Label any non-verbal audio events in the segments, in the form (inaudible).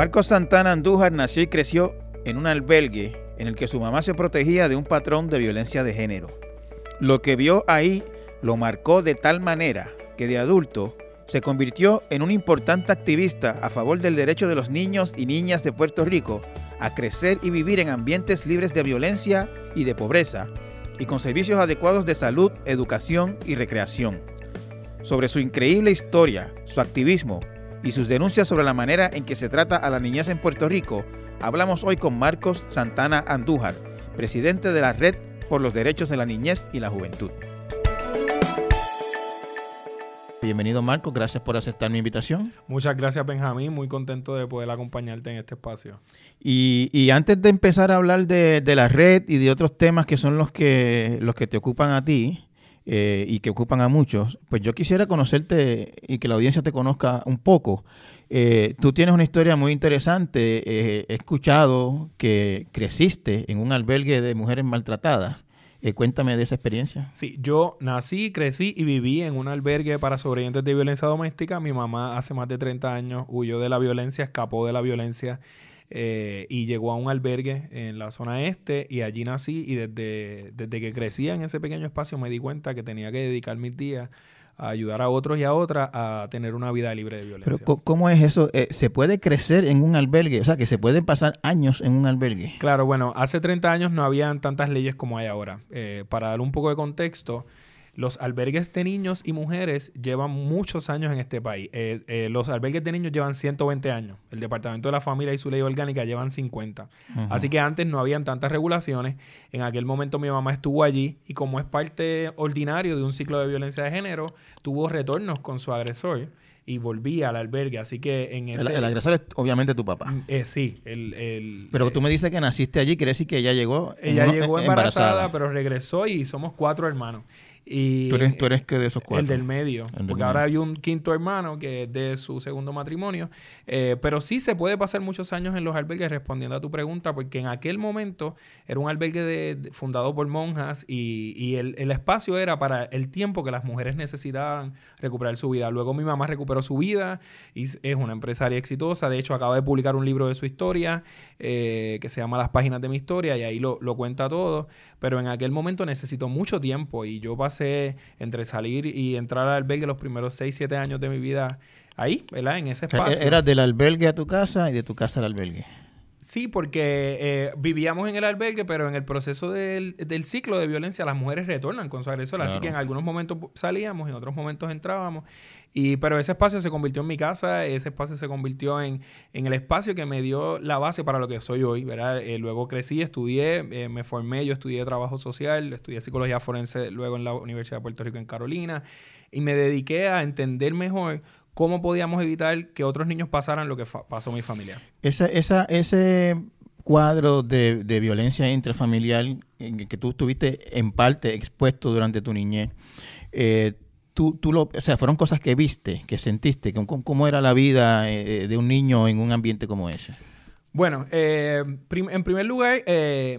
Marcos Santana Andújar nació y creció en un albergue en el que su mamá se protegía de un patrón de violencia de género. Lo que vio ahí lo marcó de tal manera que de adulto se convirtió en un importante activista a favor del derecho de los niños y niñas de Puerto Rico a crecer y vivir en ambientes libres de violencia y de pobreza, y con servicios adecuados de salud, educación y recreación. Sobre su increíble historia, su activismo y sus denuncias sobre la manera en que se trata a la niñez en Puerto Rico, hablamos hoy con Marcos Santana Andújar, presidente de la Red por los Derechos de la Niñez y la Juventud. Bienvenido Marco, gracias por aceptar mi invitación. Muchas gracias Benjamín, muy contento de poder acompañarte en este espacio. Y, antes de empezar a hablar de, la red y de otros temas que son los que, los que te ocupan a ti eh, y que ocupan a muchos, pues yo quisiera conocerte y que la audiencia te conozca un poco. Eh, tú tienes una historia muy interesante. Eh, he escuchado que creciste en un albergue de mujeres maltratadas. Eh, cuéntame de esa experiencia. Sí, yo nací, crecí y viví en un albergue para sobrevivientes de violencia doméstica. Mi mamá hace más de 30 años huyó de la violencia, escapó de la violencia eh, y llegó a un albergue en la zona este y allí nací y desde, desde que crecía en ese pequeño espacio me di cuenta que tenía que dedicar mis días a ayudar a otros y a otras a tener una vida libre de violencia. Pero ¿cómo es eso? Eh, ¿Se puede crecer en un albergue? O sea, que se pueden pasar años en un albergue. Claro, bueno, hace 30 años no habían tantas leyes como hay ahora. Eh, para dar un poco de contexto, los albergues de niños y mujeres llevan muchos años en este país. Eh, eh, los albergues de niños llevan 120 años. El Departamento de la Familia y su ley orgánica llevan 50. Así que antes no habían tantas regulaciones. En aquel momento mi mamá estuvo allí y como es parte ordinario de un ciclo de violencia de género, tuvo retornos con su agresor y volvía al albergue. Así que en ese... El, agresor es obviamente tu papá. Mm, eh, sí. El, pero tú me dices que naciste allí, quiere decir que ella llegó... Ella llegó embarazada, pero regresó y somos cuatro hermanos. Y ¿Tú eres, tú eres que de esos cuatro? El del medio. porque ahora hay un quinto hermano que es de su segundo matrimonio. Eh, pero sí se puede pasar muchos años en los albergues respondiendo a tu pregunta, porque en aquel momento era un albergue de, fundado por monjas y, y el, el, espacio era para el tiempo que las mujeres necesitaban recuperar su vida. Luego mi mamá recuperó su vida y es una empresaria exitosa. De hecho, acaba de publicar un libro de su historia eh, que se llama Las páginas de mi historia y ahí lo, lo cuenta todo. Pero en aquel momento necesitó mucho tiempo y yo pasé entre salir y entrar al albergue los primeros 6, 7 años de mi vida ahí, ¿verdad? En ese espacio. Era del albergue a tu casa y de tu casa al albergue. Sí, porque eh, vivíamos en el albergue, pero en el proceso del, ciclo de violencia las mujeres retornan con su agresor. Así que en algunos momentos salíamos, en otros momentos entrábamos. Y, pero ese espacio se convirtió en mi casa, ese espacio se convirtió en, en el espacio que me dio la base para lo que soy hoy, ¿verdad? Eh, luego crecí, estudié, eh, me formé, yo estudié trabajo social, estudié psicología forense luego en la Universidad de Puerto Rico en Carolina y me dediqué a entender mejor cómo podíamos evitar que otros niños pasaran lo que pasó mi familia. Esa, esa, ese cuadro de, de, violencia intrafamiliar en que tú estuviste en parte expuesto durante tu niñez, eh, tú, tú lo, o sea, fueron cosas que viste, que sentiste, cómo, cómo era la vida eh, de un niño en un ambiente como ese. Bueno, eh, en primer lugar,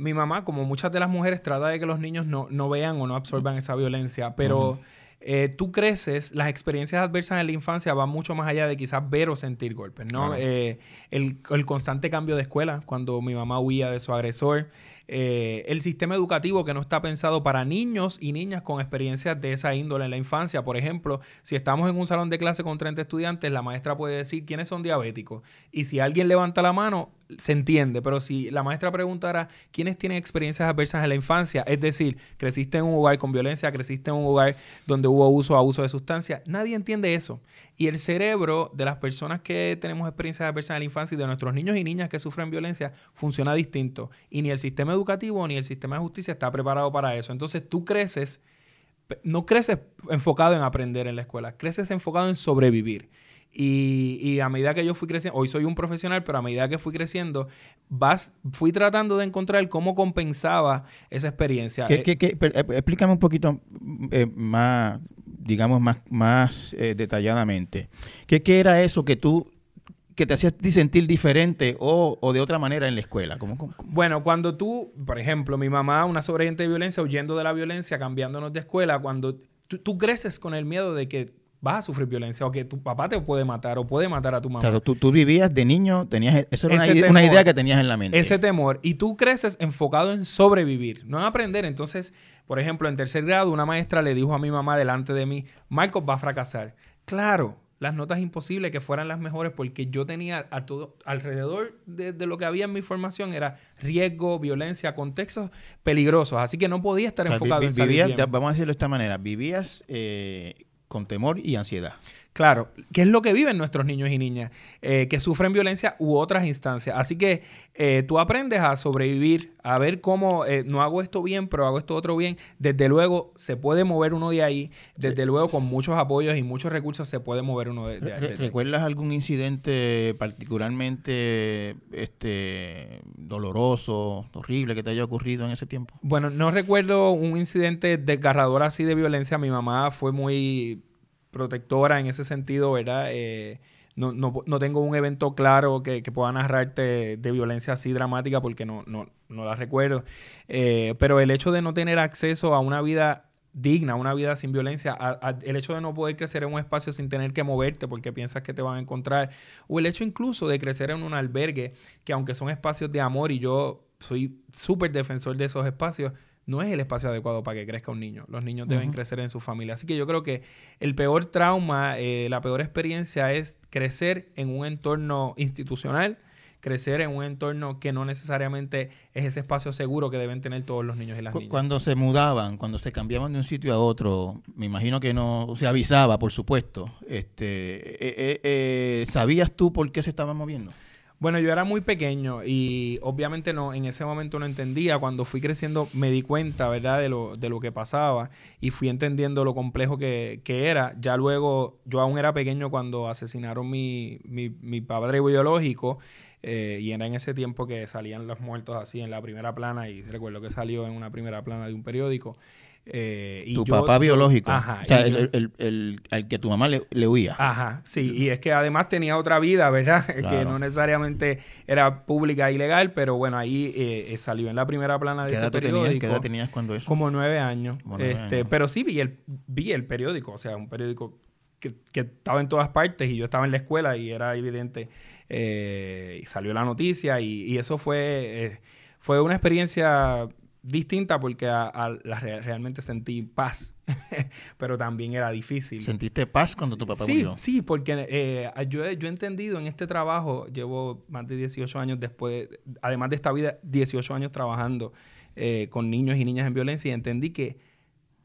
mi mamá, como muchas de las mujeres, trata de que los niños no, no vean o no absorban esa violencia, pero... Eh, tú creces, las experiencias adversas en la infancia van mucho más allá de quizás ver o sentir golpes, ¿no? Eh, el, el, constante cambio de escuela, cuando mi mamá huía de su agresor, eh, el sistema educativo que no está pensado para niños y niñas con experiencias de esa índole en la infancia. Por ejemplo, si estamos en un salón de clase con 30 estudiantes, la maestra puede decir quiénes son diabéticos. Y si alguien levanta la mano, se entiende, pero si la maestra preguntara quiénes tienen experiencias adversas en la infancia, es decir, creciste en un hogar con violencia, creciste en un hogar donde hubo uso abuso de sustancias, nadie entiende eso. Y el cerebro de las personas que tenemos experiencias adversas en la infancia y de nuestros niños y niñas que sufren violencia funciona distinto. Y ni el sistema educativo ni el sistema de justicia está preparado para eso. Entonces tú creces, no creces enfocado en aprender en la escuela, creces enfocado en sobrevivir. Y, a medida que yo fui creciendo, hoy soy un profesional, pero a medida que fui creciendo, vas, fui tratando de encontrar cómo compensaba esa experiencia. Eh, explícame un poquito eh, más, digamos, más, más eh, detalladamente. ¿Qué, ¿Qué, era eso que tú que te hacía sentir diferente o, o, de otra manera en la escuela? Bueno, cuando tú, por ejemplo, mi mamá, una sobreviviente de violencia, huyendo de la violencia, cambiándonos de escuela, cuando tú, creces con el miedo de que vas a sufrir violencia o que tu papá te puede matar o puede matar a tu mamá. O sea, tú, tú vivías de niño, tenías, eso era una, una idea que tenías en la mente. Ese temor. Y tú creces enfocado en sobrevivir, no en aprender. Entonces, por ejemplo, en tercer grado, una maestra le dijo a mi mamá delante de mí, Marcos va a fracasar. Claro, las notas imposibles que fueran las mejores porque yo tenía a todo alrededor de, de lo que había en mi formación era riesgo, violencia, contextos peligrosos. Así que no podía estar O sea, vi- enfocado vi- en salir vivías, bien. ya, vamos a decirlo de esta manera, vivías eh, con temor y ansiedad. Claro, que es lo que viven nuestros niños y niñas, eh, que sufren violencia u otras instancias. Así que eh, tú aprendes a sobrevivir, a ver cómo eh, no hago esto bien, pero hago esto otro bien. Desde luego se puede mover uno de ahí, desde luego con muchos apoyos y muchos recursos se puede mover uno de, de- de- de- ¿Recuerdas algún incidente particularmente este, doloroso, horrible que te haya ocurrido en ese tiempo? Bueno, no recuerdo un incidente desgarrador así de violencia. Mi mamá fue muy protectora en ese sentido, ¿verdad? Eh, no, no, no tengo un evento claro que, pueda narrarte de violencia así dramática porque no, no, no la recuerdo. Eh, pero el hecho de no tener acceso a una vida digna, una vida sin violencia, el hecho de no poder crecer en un espacio sin tener que moverte porque piensas que te van a encontrar, o el hecho incluso de crecer en un albergue, que aunque son espacios de amor y yo soy súper defensor de esos espacios, no es el espacio adecuado para que crezca un niño. Los niños deben crecer en su familia. Así que yo creo que el peor trauma, eh, la peor experiencia es crecer en un entorno institucional, crecer en un entorno que no necesariamente es ese espacio seguro que deben tener todos los niños y las niñas. Cuando se mudaban, cuando se cambiaban de un sitio a otro, me imagino que no se avisaba, por supuesto. Este, eh, eh, eh, ¿Sabías tú por qué se estaban moviendo? Bueno, yo era muy pequeño y obviamente no, en ese momento no entendía. Cuando fui creciendo me di cuenta, ¿verdad?, de lo, de lo que pasaba y fui entendiendo lo complejo que, que era. Ya luego, yo aún era pequeño cuando asesinaron mi, mi, mi padre biológico eh, y era en ese tiempo que salían los muertos así en la primera plana y recuerdo que salió en una primera plana de un periódico. Eh, y tu yo- papá yo- biológico. Ajá. o sea, el, el- el- el- al que tu mamá le, le huía. Ajá, sí, y es que además tenía otra vida, ¿verdad? (laughs) que no necesariamente era pública y legal, pero bueno, ahí eh, salió en la primera plana de ¿Qué ese edad, tú tenías? periódico. ¿Qué edad tenías cuando eso? Como nueve años. Como nueve este, años. Pero sí vi el, vi el periódico, o sea, un periódico que, que estaba en todas partes y yo estaba en la escuela y era evidente. eh, y salió la noticia y, y eso fue, fue una experiencia distinta porque a- a la re- realmente sentí paz, (laughs) pero también era difícil. ¿Sentiste paz cuando tu papá sí, murió? Sí, porque eh, yo, he- yo he entendido en este trabajo, llevo más de 18 años después, además de esta vida, 18 años trabajando eh, con niños y niñas en violencia y entendí que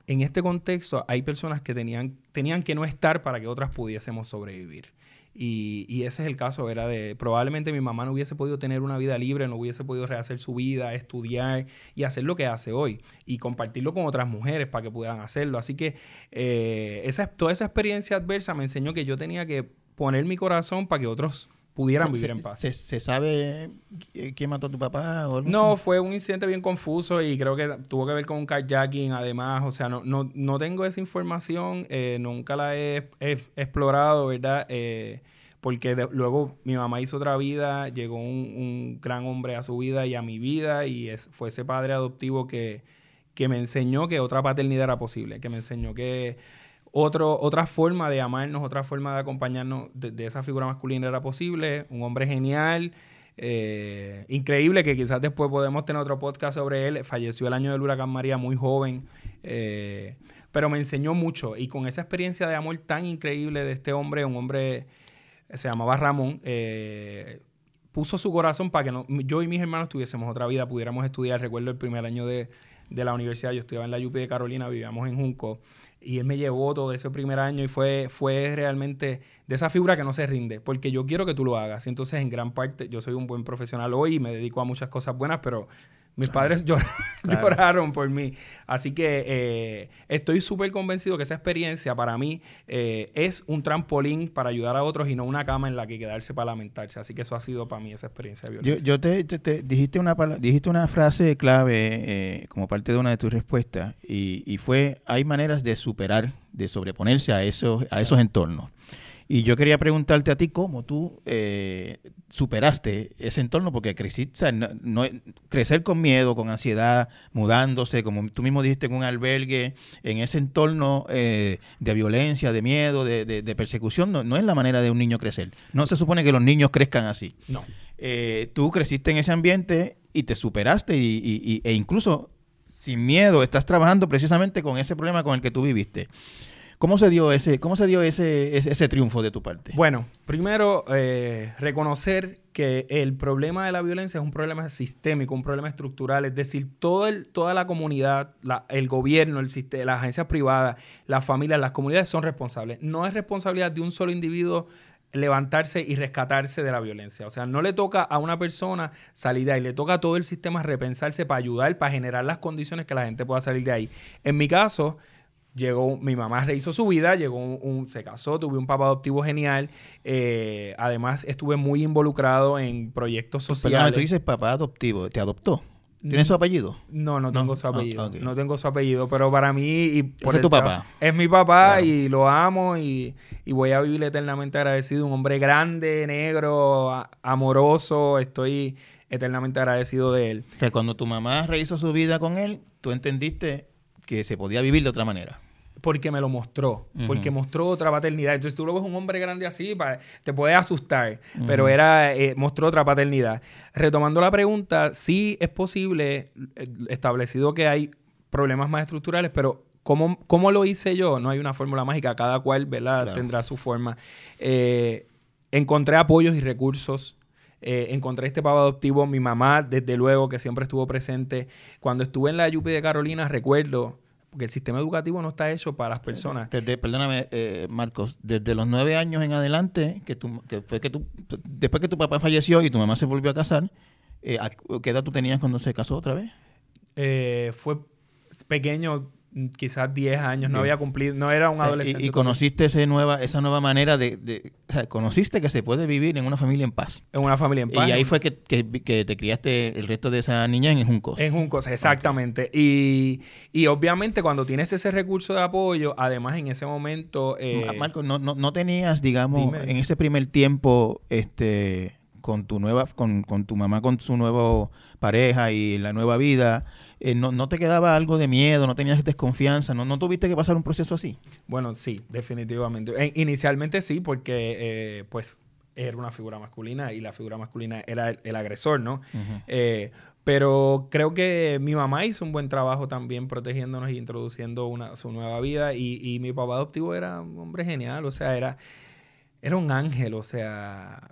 en este contexto hay personas que tenían, tenían que no estar para que otras pudiésemos sobrevivir. Y, y ese es el caso, era de probablemente mi mamá no hubiese podido tener una vida libre, no hubiese podido rehacer su vida, estudiar y hacer lo que hace hoy y compartirlo con otras mujeres para que puedan hacerlo. Así que eh, esa, toda esa experiencia adversa me enseñó que yo tenía que poner mi corazón para que otros pudieran Se- vivir se- en paz. Se, se sabe qui- quién mató a tu papá o algo No, así? fue un incidente bien confuso y creo que tuvo que ver con un carjacking además. O sea, no, no, no tengo esa información, eh, nunca la he, he explorado, ¿verdad? Eh, porque de- luego mi mamá hizo otra vida, llegó un, un gran hombre a su vida y a mi vida y es, fue ese padre adoptivo que, que me enseñó que otra paternidad era posible, que me enseñó que otro, otra forma de amarnos, otra forma de acompañarnos de, esa figura masculina era posible. Un hombre genial, eh, increíble, que quizás después podemos tener otro podcast sobre él. Falleció el año del huracán María muy joven, eh, pero me enseñó mucho. Y con esa experiencia de amor tan increíble de este hombre, un hombre se llamaba Ramón, eh, puso su corazón para que yo y mis hermanos tuviésemos otra vida, pudiéramos estudiar. Recuerdo el primer año de, de la universidad, yo estudiaba en la UP de Carolina, vivíamos en Junco, y él me llevó todo ese primer año y fue, fue realmente de esa figura que no se rinde, porque yo quiero que tú lo hagas. Y entonces, en gran parte, yo soy un buen profesional hoy y me dedico a muchas cosas buenas, pero mis padres llor- (laughs) Claro. lloraron por mí. Así que eh, estoy súper convencido que esa experiencia para mí eh, es un trampolín para ayudar a otros y no una cama en la que quedarse para lamentarse. Así que eso ha sido para mí esa experiencia de Yo, violencia. yo te, te- te- dijiste una dijiste una frase clave eh, como parte de una de tus respuestas y, y fue hay maneras de superar, de sobreponerse a esos a esos entornos. Y yo quería preguntarte a ti cómo tú eh, superaste ese entorno, porque creciste, no, crecer con miedo, con ansiedad, mudándose, como tú mismo dijiste, en un albergue, en ese entorno eh, de violencia, de miedo, de, persecución, no, es la manera de un niño crecer. No se supone que los niños crezcan así. No. Eh, tú creciste en ese ambiente y te superaste y, e incluso sin miedo estás trabajando precisamente con ese problema con el que tú viviste. ¿Cómo se dio ese, cómo se dio ese, ese, triunfo de tu parte? Bueno, primero eh, reconocer que el problema de la violencia es un problema sistémico, un problema estructural, es decir, todo el, toda la comunidad, el gobierno, el sistema, las agencias privadas, las familias, las comunidades son responsables. No es responsabilidad de un solo individuo levantarse y rescatarse de la violencia. O sea, no le toca a una persona salir de ahí, le toca a todo el sistema repensarse para ayudar, para generar las condiciones que la gente pueda salir de ahí. En mi caso, llegó, mi mamá rehizo su vida, llegó un, se casó, tuve un papá adoptivo genial. Eh, además, estuve muy involucrado en proyectos sociales. Perdón, tú dices papá adoptivo, ¿te adoptó? ¿Tiene su apellido? No, no tengo su ah, apellido. No tengo su apellido, pero para mí... Y por es tu papá? Es mi papá y lo amo y, voy a vivir eternamente agradecido. Un hombre grande, negro, amoroso. Estoy eternamente agradecido de él. Cuando tu mamá rehizo su vida con él, tú entendiste que se podía vivir de otra manera porque me lo mostró, porque mostró otra paternidad. Entonces tú lo ves un hombre grande así, te puede asustar, pero era eh, mostró otra paternidad. Retomando la pregunta, sí es posible, eh, establecido que hay problemas más estructurales, pero ¿cómo, cómo lo hice yo? No hay una fórmula mágica, cada cual ¿verdad? tendrá su forma. Eh, encontré apoyos y recursos encontré este pavo adoptivo. Mi mamá, desde luego, que siempre estuvo presente. Cuando estuve en la Yupi de Carolina, recuerdo porque el sistema educativo no está hecho para las personas. Desde, perdóname, eh, Marcos, desde los nueve años en adelante, que, tú, que fue que tú, después que tu papá falleció y tu mamá se volvió a casar, eh, ¿qué edad tú tenías cuando se casó otra vez? Eh, fue pequeño, quizás 10 años, no había cumplido, no era un adolescente. Y, conociste ese nueva, esa nueva manera de, o sea, conociste que se puede vivir en una familia en paz. En una familia en paz. Y ahí fue que, te criaste el resto de esa niña en Juncos. En Juncos, exactamente. Y, y, obviamente cuando tienes ese recurso de apoyo, además en ese momento... Eh, Marco, no, no, no tenías, digamos, en ese primer tiempo, este con tu nueva, con, con tu mamá, con su nueva pareja y la nueva vida, eh, no, te quedaba algo de miedo, no tenías desconfianza, no, no tuviste que pasar un proceso así. Bueno, sí, definitivamente. inicialmente sí, porque eh, pues era una figura masculina y la figura masculina era el, agresor, ¿no? Eh, pero creo que mi mamá hizo un buen trabajo también protegiéndonos y introduciendo una, su nueva vida. Y, y mi papá adoptivo era un hombre genial, o sea, era, era un ángel, o sea,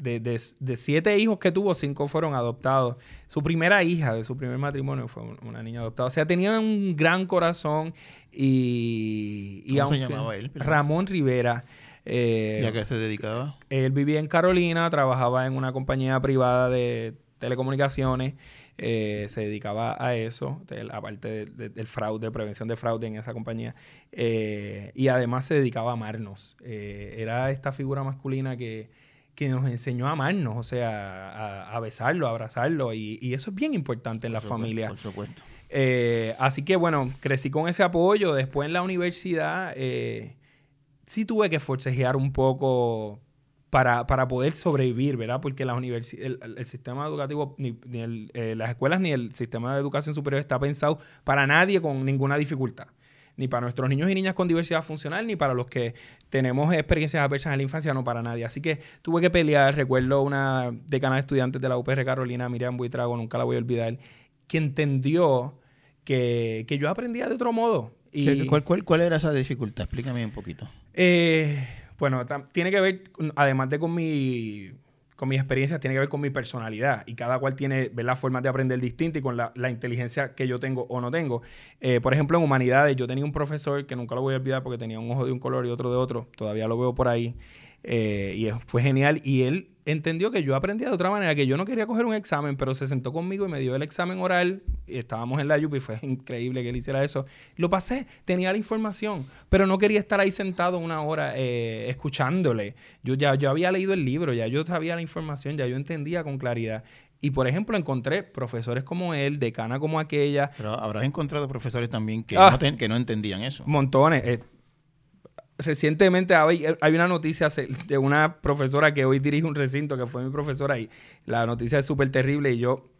de, siete hijos que tuvo, cinco fueron adoptados. Su primera hija de su primer matrimonio fue una niña adoptada. O sea, tenía un gran corazón y... ¿Cómo se llamaba él? Ramón Rivera. Eh, ¿Y a qué se dedicaba? Él vivía en Carolina, trabajaba en una compañía privada de telecomunicaciones. Eh, se dedicaba a eso, aparte del fraude, prevención de fraude en esa compañía. Eh, y además se dedicaba a amarnos. era esta figura masculina que que nos enseñó a amarnos, o sea, a, besarlo, a abrazarlo, y, eso es bien importante en la familia. Por supuesto. Eh, así que bueno, crecí con ese apoyo. Después en la universidad eh, sí tuve que forcejear un poco para, poder sobrevivir, ¿verdad? Porque la el, el, sistema educativo, ni, eh, las escuelas ni el sistema de educación superior está pensado para nadie con ninguna dificultad ni para nuestros niños y niñas con diversidad funcional, ni para los que tenemos experiencias adversas en la infancia, no para nadie. Así que tuve que pelear. Recuerdo una decana de estudiantes de la UPR Carolina, Miriam Buitrago, nunca la voy a olvidar, que entendió que, yo aprendía de otro modo. Y, ¿Cuál, cuál, cuál era esa dificultad? Explícame un poquito. Eh, bueno, tiene que ver, además de con mi con mis experiencias tiene que ver con mi personalidad. Y cada cual tiene la formas de aprender distinta y con la, inteligencia que yo tengo o no tengo. Eh, por ejemplo, en humanidades yo tenía un profesor que nunca lo voy a olvidar porque tenía un ojo de un color y otro de otro, todavía lo veo por ahí, eh, y fue genial y él entendió que yo aprendía de otra manera, que yo no quería coger un examen, pero se sentó conmigo y me dio el examen oral. Y estábamos en la UP y fue (laughs) increíble que él hiciera eso. Lo pasé, tenía la información, pero no quería estar ahí sentado una hora eh, escuchándole. Yo ya yo había leído el libro, ya yo sabía la información, ya yo entendía con claridad. Y por ejemplo, encontré profesores como él, decana como aquella. Pero habrás encontrado profesores también que, ah. no, que no entendían eso. Montones. Eh, recientemente hay, hay, una noticia de una profesora que hoy dirige un recinto, que fue mi profesora, y la noticia es súper terrible y yo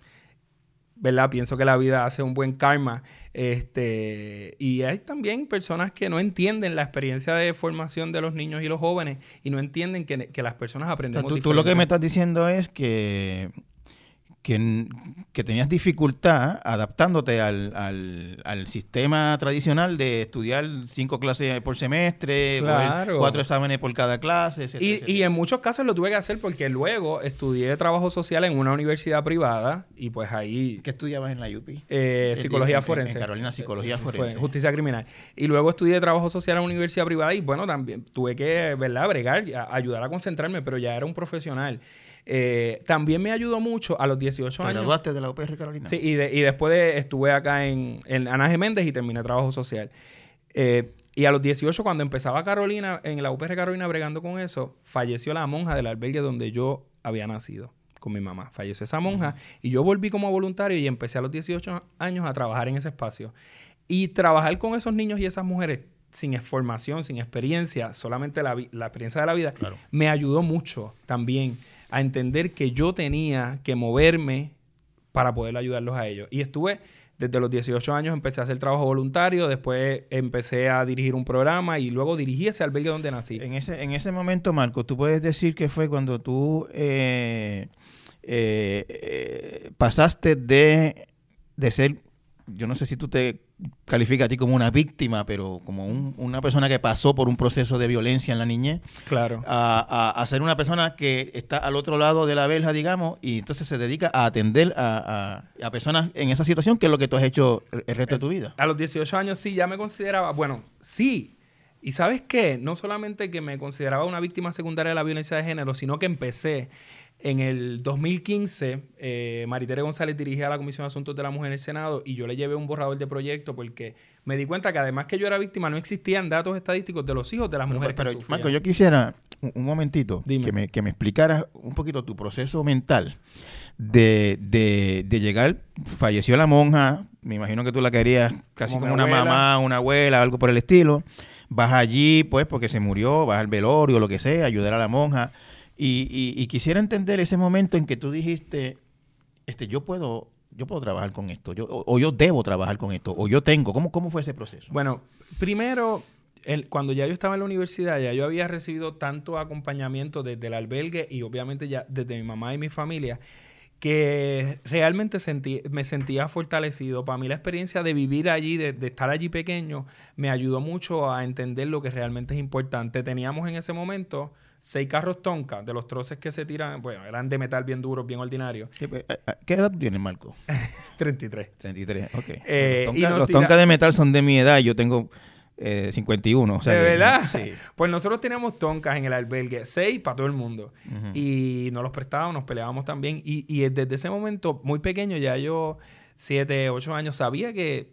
¿verdad? Pienso que la vida hace un buen karma. Este, y hay también personas que no entienden la experiencia de formación de los niños y los jóvenes y no entienden que, que las personas aprenden. tú, tú, lo que me estás diciendo es que que, que, tenías dificultad adaptándote al, al, sistema tradicional de estudiar cinco clases por semestre, cuatro exámenes por cada clase, y, y, en muchos casos lo tuve que hacer porque luego estudié trabajo social en una universidad privada y pues ahí... ¿Qué estudiabas en la UPI? Eh, psicología forense. En, Carolina, psicología forense. justicia criminal. Y luego estudié trabajo social en una universidad privada y bueno, también tuve que, ¿verdad? Bregar, ayudar a concentrarme, pero ya era un profesional. Eh, también me ayudó mucho a los 18 años. graduaste de la UPR Carolina? Sí, y, y después estuve acá en, en Ana Méndez y terminé trabajo social. Eh, y a los 18, cuando empezaba Carolina, en la UPR Carolina bregando con eso, falleció la monja del albergue donde yo había nacido con mi mamá. Falleció esa monja y yo volví como voluntario y empecé a los 18 años a trabajar en ese espacio. Y trabajar con esos niños y esas mujeres sin formación, sin experiencia, solamente la, la experiencia de la vida, me ayudó mucho también a entender que yo tenía que moverme para poder ayudarlos a ellos. Y estuve desde los 18 años, empecé a hacer trabajo voluntario, después empecé a dirigir un programa y luego dirigí ese albergue donde nací. En ese, en ese momento, Marco, tú puedes decir que fue cuando tú eh, eh, eh, pasaste de, de ser, yo no sé si tú te califica a ti como una víctima, pero como una persona que pasó por un proceso de violencia en la niñez. Claro. A, ser una persona que está al otro lado de la verja, digamos, y entonces se dedica a atender a, personas en esa situación, que es lo que tú has hecho el resto de tu vida. A los 18 años sí, ya me consideraba, bueno, sí. Y sabes qué, no solamente que me consideraba una víctima secundaria de la violencia de género, sino que empecé en el 2015, eh, Maritere González dirigía la Comisión de Asuntos de la Mujer en el Senado y yo le llevé un borrador de proyecto porque me di cuenta que además que yo era víctima, no existían datos estadísticos de los hijos de las mujeres pero, Marco, yo quisiera un, momentito que me, que me explicaras un poquito tu proceso mental de, de, de, llegar, falleció la monja, me imagino que tú la querías casi como, una mamá, una abuela, algo por el estilo. Vas allí, pues, porque se murió, vas al velorio, lo que sea, ayudar a la monja y, quisiera entender ese momento en que tú dijiste, este, yo puedo, yo puedo trabajar con esto, yo, o, yo debo trabajar con esto, o yo tengo. ¿Cómo, cómo fue ese proceso? Bueno, primero, cuando ya yo estaba en la universidad, ya yo había recibido tanto acompañamiento desde el albergue y obviamente ya desde mi mamá y mi familia, que realmente sentí, me sentía fortalecido. Para mí la experiencia de vivir allí, de, de, estar allí pequeño, me ayudó mucho a entender lo que realmente es importante. Teníamos en ese momento seis carros Tonka, de los troces que se tiran, bueno, eran de metal bien duros, bien ordinarios. ¿Qué, pues, edad tienes, Marco? (laughs) 33. 33, ok. Eh, los Tonka, de metal son de mi edad, yo tengo eh, 51. O sea, ¿De verdad? Sí. (laughs) Pues nosotros teníamos Tonkas en el albergue, seis para todo el mundo. Y nos los prestábamos, nos peleábamos también. Y, y desde ese momento, muy pequeño, ya yo, siete, ocho años, sabía que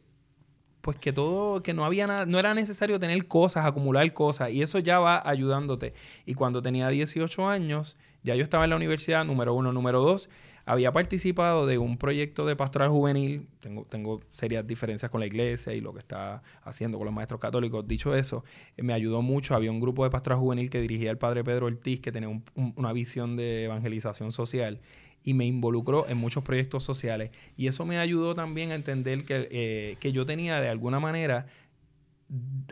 pues que todo, que no había nada, no era necesario tener cosas, acumular cosas, y eso ya va ayudándote. Y cuando tenía 18 años, ya yo estaba en la universidad, número uno, número dos, había participado de un proyecto de pastoral juvenil, tengo, tengo serias diferencias con la iglesia y lo que está haciendo con los maestros católicos, dicho eso, me ayudó mucho, había un grupo de pastoral juvenil que dirigía el padre Pedro Ortiz, que tenía una visión de evangelización social, y me involucró en muchos proyectos sociales. Y eso me ayudó también a entender que, eh, que yo tenía de alguna manera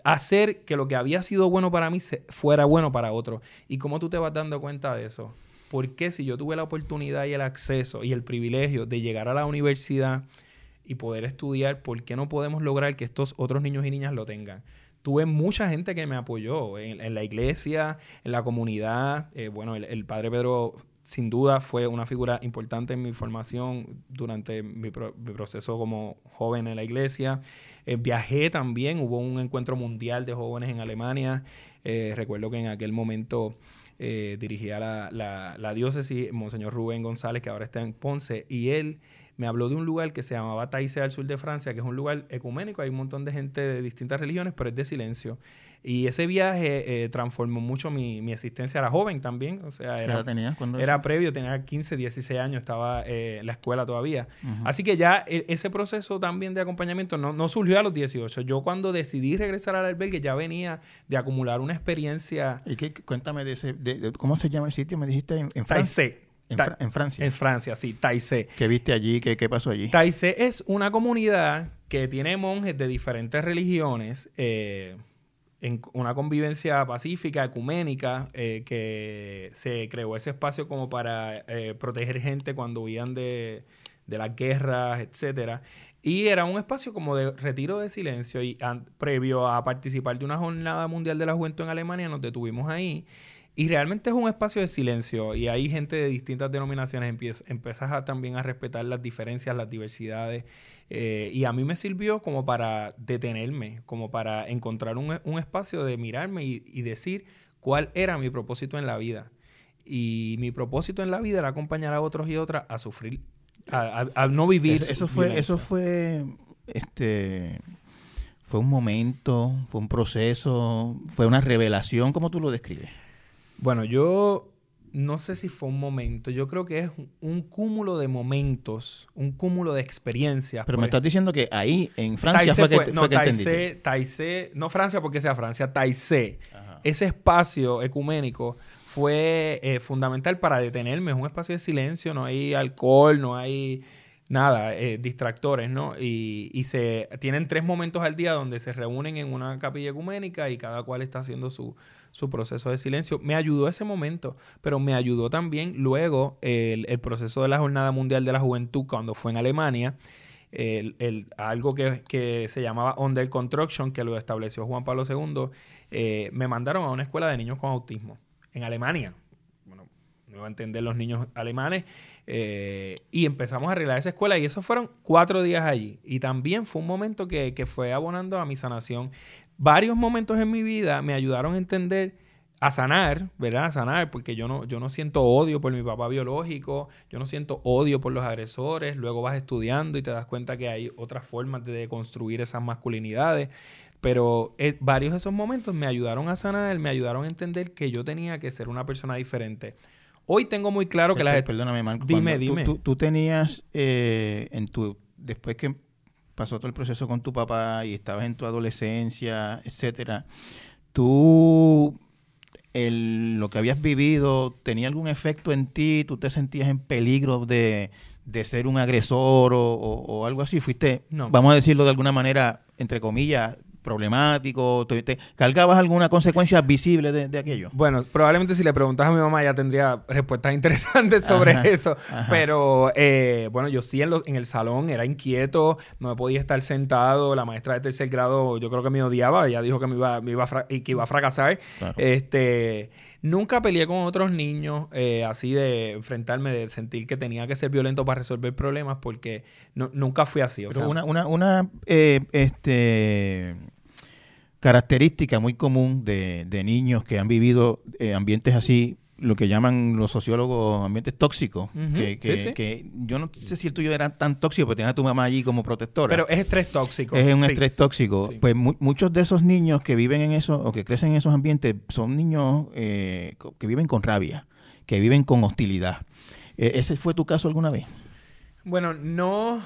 hacer que lo que había sido bueno para mí fuera bueno para otro. ¿Y cómo tú te vas dando cuenta de eso? Porque si yo tuve la oportunidad y el acceso y el privilegio de llegar a la universidad y poder estudiar, ¿por qué no podemos lograr que estos otros niños y niñas lo tengan? Tuve mucha gente que me apoyó en, la iglesia, en la comunidad. Eh, bueno, el, el, padre Pedro sin duda fue una figura importante en mi formación durante mi, proceso como joven en la iglesia. Eh, viajé también, hubo un encuentro mundial de jóvenes en Alemania. Eh, recuerdo que en aquel momento eh, dirigía la, la, la, diócesis, Monseñor Rubén González, que ahora está en Ponce, y él me habló de un lugar que se llamaba Taizé al sur de Francia, que es un lugar ecuménico, hay un montón de gente de distintas religiones, pero es de silencio. Y ese viaje eh, transformó mucho mi, mi, existencia. Era joven también, o sea, era, tenías era previo, tenía 15, 16 años, estaba eh, en la escuela todavía. Así que ya e, ese proceso también de acompañamiento no, no, surgió a los 18. Yo cuando decidí regresar al albergue ya venía de acumular una experiencia. ¿Y qué? Cuéntame de ese, de, ¿cómo se llama el sitio? Me dijiste en, en Francia. En, en, Francia. En Francia, sí, Taizé. ¿Qué viste allí? ¿Qué, qué pasó allí? Taizé es una comunidad que tiene monjes de diferentes religiones. Eh, en una convivencia pacífica, ecuménica, eh, que se creó ese espacio como para eh, proteger gente cuando huían de, de las guerras, etcétera. Y era un espacio como de retiro de silencio. Y previo a participar de una jornada mundial de la juventud en Alemania, nos detuvimos ahí. Y realmente es un espacio de silencio y hay gente de distintas denominaciones, empiezas, a, también a respetar las diferencias, las diversidades. Eh, y a mí me sirvió como para detenerme, como para encontrar un, un espacio de mirarme y, decir cuál era mi propósito en la vida. Y mi propósito en la vida era acompañar a otros y otras a sufrir, a, no vivir. Eso, fue, eso fue, este, fue un momento, fue un proceso, fue una revelación, ¿cómo tú lo describes? Bueno, yo no sé si fue un momento, yo creo que es un, cúmulo de momentos, un cúmulo de experiencias. Pero me pues. estás diciendo que ahí, en Francia, fue, que, no, Taizé, no Francia porque sea Francia, Taizé, ese espacio ecuménico fue eh, fundamental para detenerme, es un espacio de silencio, no hay alcohol, no hay nada, eh, distractores, ¿no? Y, y, se tienen tres momentos al día donde se reúnen en una capilla ecuménica y cada cual está haciendo su, su proceso de silencio. Me ayudó ese momento, pero me ayudó también luego el, proceso de la Jornada Mundial de la Juventud cuando fue en Alemania. El, algo que, se llamaba Under Construction, que lo estableció Juan Pablo II, eh, me mandaron a una escuela de niños con autismo en Alemania. Bueno, no iba a entender los niños alemanes. Eh, y empezamos a arreglar esa escuela y esos fueron cuatro días allí. Y también fue un momento que, que fue abonando a mi sanación varios momentos en mi vida me ayudaron a entender, a sanar, ¿verdad? A sanar, porque yo no, yo no siento odio por mi papá biológico, yo no siento odio por los agresores, luego vas estudiando y te das cuenta que hay otras formas de construir esas masculinidades. Pero eh, varios de esos momentos me ayudaron a sanar, me ayudaron a entender que yo tenía que ser una persona diferente. Hoy tengo muy claro que las... Perdóname, Marco. Dime, dime. Tú, tenías eh, en tu... Después que pasó todo el proceso con tu papá y estabas en tu adolescencia, etcétera, ¿tú el, lo que habías vivido tenía algún efecto en ti? ¿Tú te sentías en peligro de, ser un agresor o, algo así? ¿Fuiste, vamos a decirlo de alguna manera, entre comillas, problemático? ¿Te, cargabas alguna consecuencia visible de, aquello? Bueno, probablemente si le preguntas a mi mamá ya tendría respuestas (laughs) interesantes sobre eso. Pero eh, bueno, yo sí en, en, el salón era inquieto, no me podía estar sentado. La maestra de tercer grado yo creo que me odiaba, ella dijo que me iba, me iba a y que iba a fracasar. Este Nunca peleé con otros niños eh, así de enfrentarme, de sentir que tenía que ser violento para resolver problemas, porque nunca fui así. Pero una, una, una eh, este, característica muy común de, de niños que han vivido eh, ambientes así lo que llaman los sociólogos ambientes tóxicos, que, yo no sé si el tuyo era tan tóxico, porque tenías a tu mamá allí como protectora. Pero es estrés tóxico. Es un estrés tóxico. Pues muchos de esos niños que viven en eso o que crecen en esos ambientes son niños eh, que viven con rabia, que viven con hostilidad. Eh, ¿Ese fue tu caso alguna vez? Bueno, no,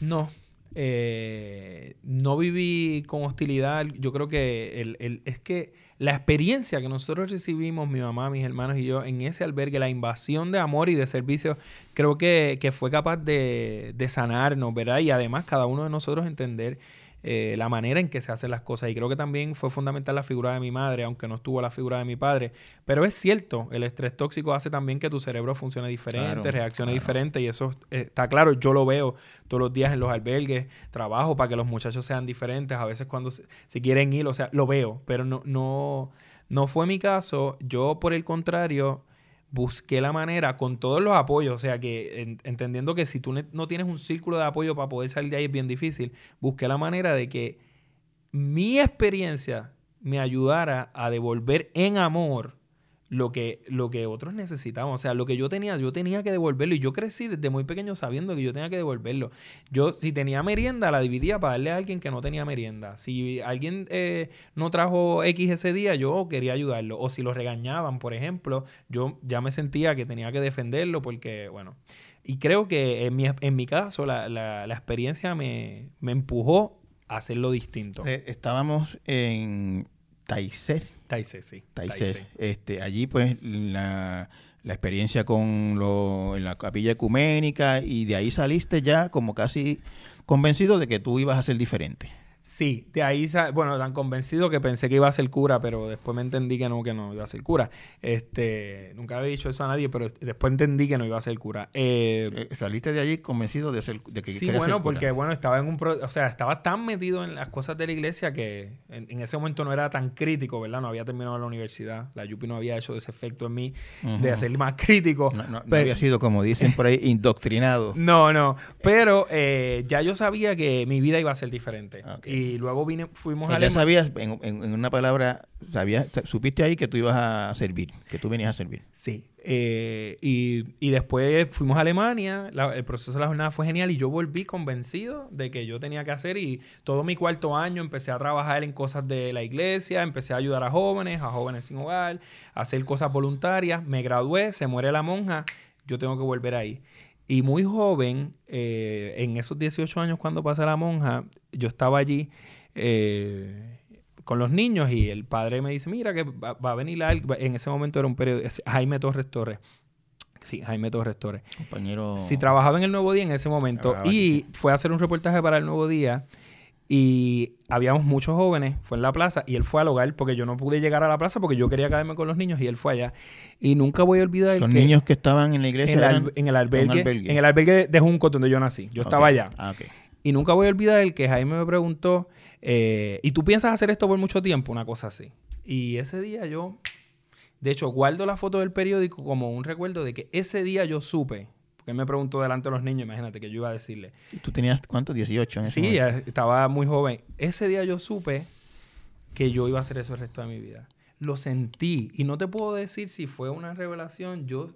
no. Eh, no viví con hostilidad. Yo creo que el, es que la experiencia que nosotros recibimos, mi mamá, mis hermanos y yo, en ese albergue, la invasión de amor y de servicio, creo que, que fue capaz de, de sanarnos, ¿verdad? Y además cada uno de nosotros entender eh, la manera en que se hacen las cosas. Y creo que también fue fundamental la figura de mi madre, aunque no estuvo la figura de mi padre. Pero es cierto, el estrés tóxico hace también que tu cerebro funcione diferente, reaccione diferente. Y eso eh, está claro, yo lo veo todos los días en los albergues, trabajo para que los muchachos sean diferentes. A veces cuando si quieren ir, o sea, lo veo, pero no, no, no fue mi caso. Yo, por el contrario, busqué la manera con todos los apoyos, o sea que entendiendo que si tú no tienes un círculo de apoyo para poder salir de ahí es bien difícil, busqué la manera de que mi experiencia me ayudara a devolver en amor lo que, lo que otros necesitaban. O sea, lo que yo tenía, yo tenía que devolverlo. Y yo crecí desde muy pequeño sabiendo que yo tenía que devolverlo. Yo, si tenía merienda, la dividía para darle a alguien que no tenía merienda. Si alguien eh, no trajo X ese día, yo quería ayudarlo. O si lo regañaban, por ejemplo, yo ya me sentía que tenía que defenderlo porque, bueno. Y creo que en mi, en mi caso, la, la, experiencia me, me empujó a hacerlo distinto. Eh, estábamos en Taizé. Taizé, sí. Taizé. Este, allí, pues, la, la experiencia con lo, en la capilla ecuménica y de ahí saliste ya como casi convencido de que tú ibas a ser diferente. Sí, de ahí, bueno, tan convencido que pensé que iba a ser cura, pero después me entendí que no, que no iba a ser cura. Este, nunca había dicho eso a nadie, pero después entendí que no iba a ser cura. Eh, eh ¿Saliste de allí convencido de, ser, de que Sí, bueno, porque bueno, estaba en un, o sea, estaba tan metido en las cosas de la iglesia que en, ese momento no era tan crítico, ¿verdad? No había terminado la universidad, la Yupi no había hecho ese efecto en mí de hacerle más crítico. No, había sido, como dicen por ahí, indoctrinado. (laughs) No, no, pero eh, ya yo sabía que mi vida iba a ser diferente. Y luego vine, fuimos a... Ya sabías, en, en, una palabra, sabías, supiste ahí que tú ibas a servir, que tú venías a servir. Sí. Eh, y, y, después fuimos a Alemania, el proceso de la jornada fue genial y yo volví convencido de que yo tenía que hacer y todo mi cuarto año empecé a trabajar en cosas de la iglesia, empecé a ayudar a jóvenes, a jóvenes sin hogar, a hacer cosas voluntarias, me gradué, se muere la monja, yo tengo que volver ahí. Y muy joven, eh, en esos 18 años cuando pasa la monja, yo estaba allí eh, con los niños y el padre me dice, mira que va, a venir la... En ese momento era un periodista, Jaime Torres Torres. Sí, Jaime Torres Torres. Compañero... Sí, trabajaba en el Nuevo Día en ese momento. y fue a hacer un reportaje para el Nuevo Día. Y habíamos muchos jóvenes, fue en la plaza, y él fue al hogar porque yo no pude llegar a la plaza porque yo quería quedarme con los niños y él fue allá. Y nunca voy a olvidar Los niños que estaban en la iglesia en, el albergue, en el albergue de Junco donde yo nací. Yo estaba allá. Ah, okay. Y nunca voy a olvidar el que Jaime me preguntó, eh, ¿y tú piensas hacer esto por mucho tiempo? Una cosa así. Y ese día yo, de hecho, guardo la foto del periódico como un recuerdo de que ese día yo supe porque él me preguntó delante de los niños, imagínate que yo iba a decirle. ¿Tú tenías cuántos? 18 en ese Sí, estaba muy joven. Ese día yo supe que yo iba a hacer eso el resto de mi vida. Lo sentí. Y no te puedo decir si fue una revelación. Yo,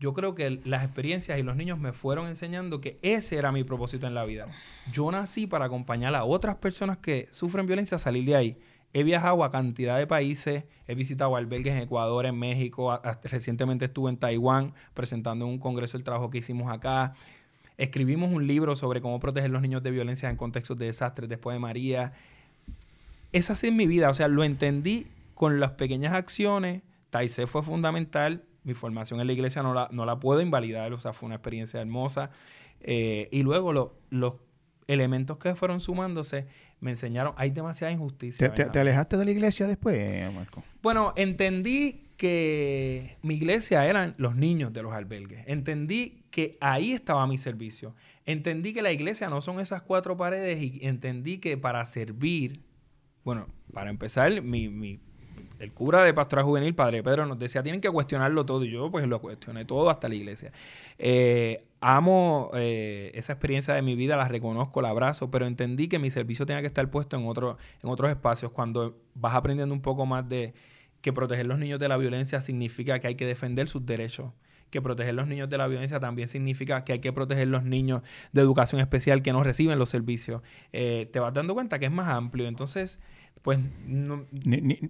yo creo que las experiencias y los niños me fueron enseñando que ese era mi propósito en la vida. Yo nací para acompañar a otras personas que sufren violencia a salir de ahí. He viajado a cantidad de países, he visitado albergues en Ecuador, en México, recientemente estuve en Taiwán presentando en un congreso el trabajo que hicimos acá. Escribimos un libro sobre cómo proteger a los niños de violencia en contextos de desastres después de María. Esa sí es mi vida, o sea, lo entendí con las pequeñas acciones. Taizé fue fundamental, mi formación en la iglesia no la, no la puedo invalidar, o sea, fue una experiencia hermosa. Eh, y luego los elementos que fueron sumándose me enseñaron, hay demasiada injusticia. ¿Te, alejaste de la iglesia después, Marco? Bueno, entendí que mi iglesia eran los niños de los albergues. Entendí que ahí estaba mi servicio. Entendí que la iglesia no son esas cuatro paredes y entendí que para servir, bueno, para empezar, mi, mi el cura de Pastoral Juvenil, Padre Pedro, nos decía, tienen que cuestionarlo todo. Y yo pues lo cuestioné todo hasta la iglesia. Eh, amo eh, esa experiencia de mi vida, la reconozco, la abrazo, pero entendí que mi servicio tenía que estar puesto en, en otros espacios. Cuando vas aprendiendo un poco más de que proteger los niños de la violencia significa que hay que defender sus derechos que proteger los niños de la violencia también significa que hay que proteger los niños de educación especial que no reciben los servicios. Eh, te vas dando cuenta que es más amplio. Entonces, pues...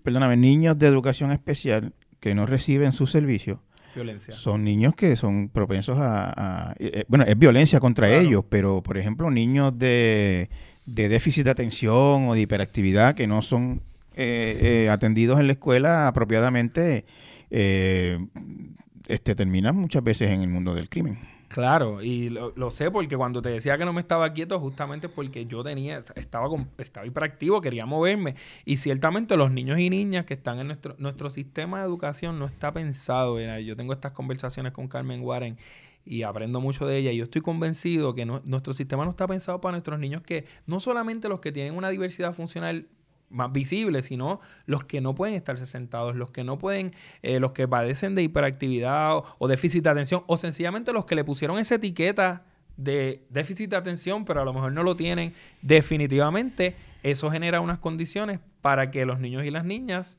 perdóname, niños de educación especial que no reciben su servicio. Violencia. Son niños que son propensos a... Eh, eh, bueno, es violencia contra ellos, pero por ejemplo, niños de, déficit de atención o de hiperactividad que no son eh, atendidos en la escuela apropiadamente, este, terminan muchas veces en el mundo del crimen. Claro, y lo, sé porque cuando te decía que no me estaba quieto, justamente porque yo tenía, estaba, estaba hiperactivo, quería moverme. Y ciertamente los niños y niñas que están en nuestro, nuestro sistema de educación no está pensado. Yo tengo estas conversaciones con Carmen Warren y aprendo mucho de ella. Y yo estoy convencido que nuestro sistema no está pensado para nuestros niños que no solamente los que tienen una diversidad funcional más visibles, sino los que no pueden estarse sentados, los que no pueden, eh, los que padecen de hiperactividad o, déficit de atención, o sencillamente los que le pusieron esa etiqueta de déficit de atención, pero a lo mejor no lo tienen. Definitivamente, eso genera unas condiciones para que los niños y las niñas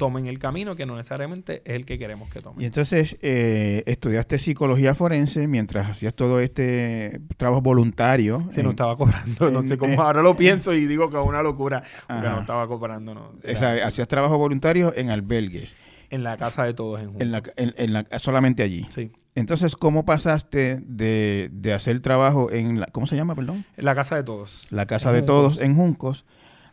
tomen el camino que no necesariamente es el que queremos que tomen. Y entonces eh, estudiaste psicología forense mientras hacías todo este trabajo voluntario. Si no estaba cobrando, no sé cómo. ahora lo (laughs) pienso y digo que es una locura, porque no estaba cobrando. No, o sea, hacías trabajo voluntario en albergues. En la casa de todos en, en, la, en, la, solamente allí. Sí. Entonces, ¿cómo pasaste de, de, hacer trabajo en la, ¿cómo se llama, perdón? En la casa de todos. La casa de todos en Juncos.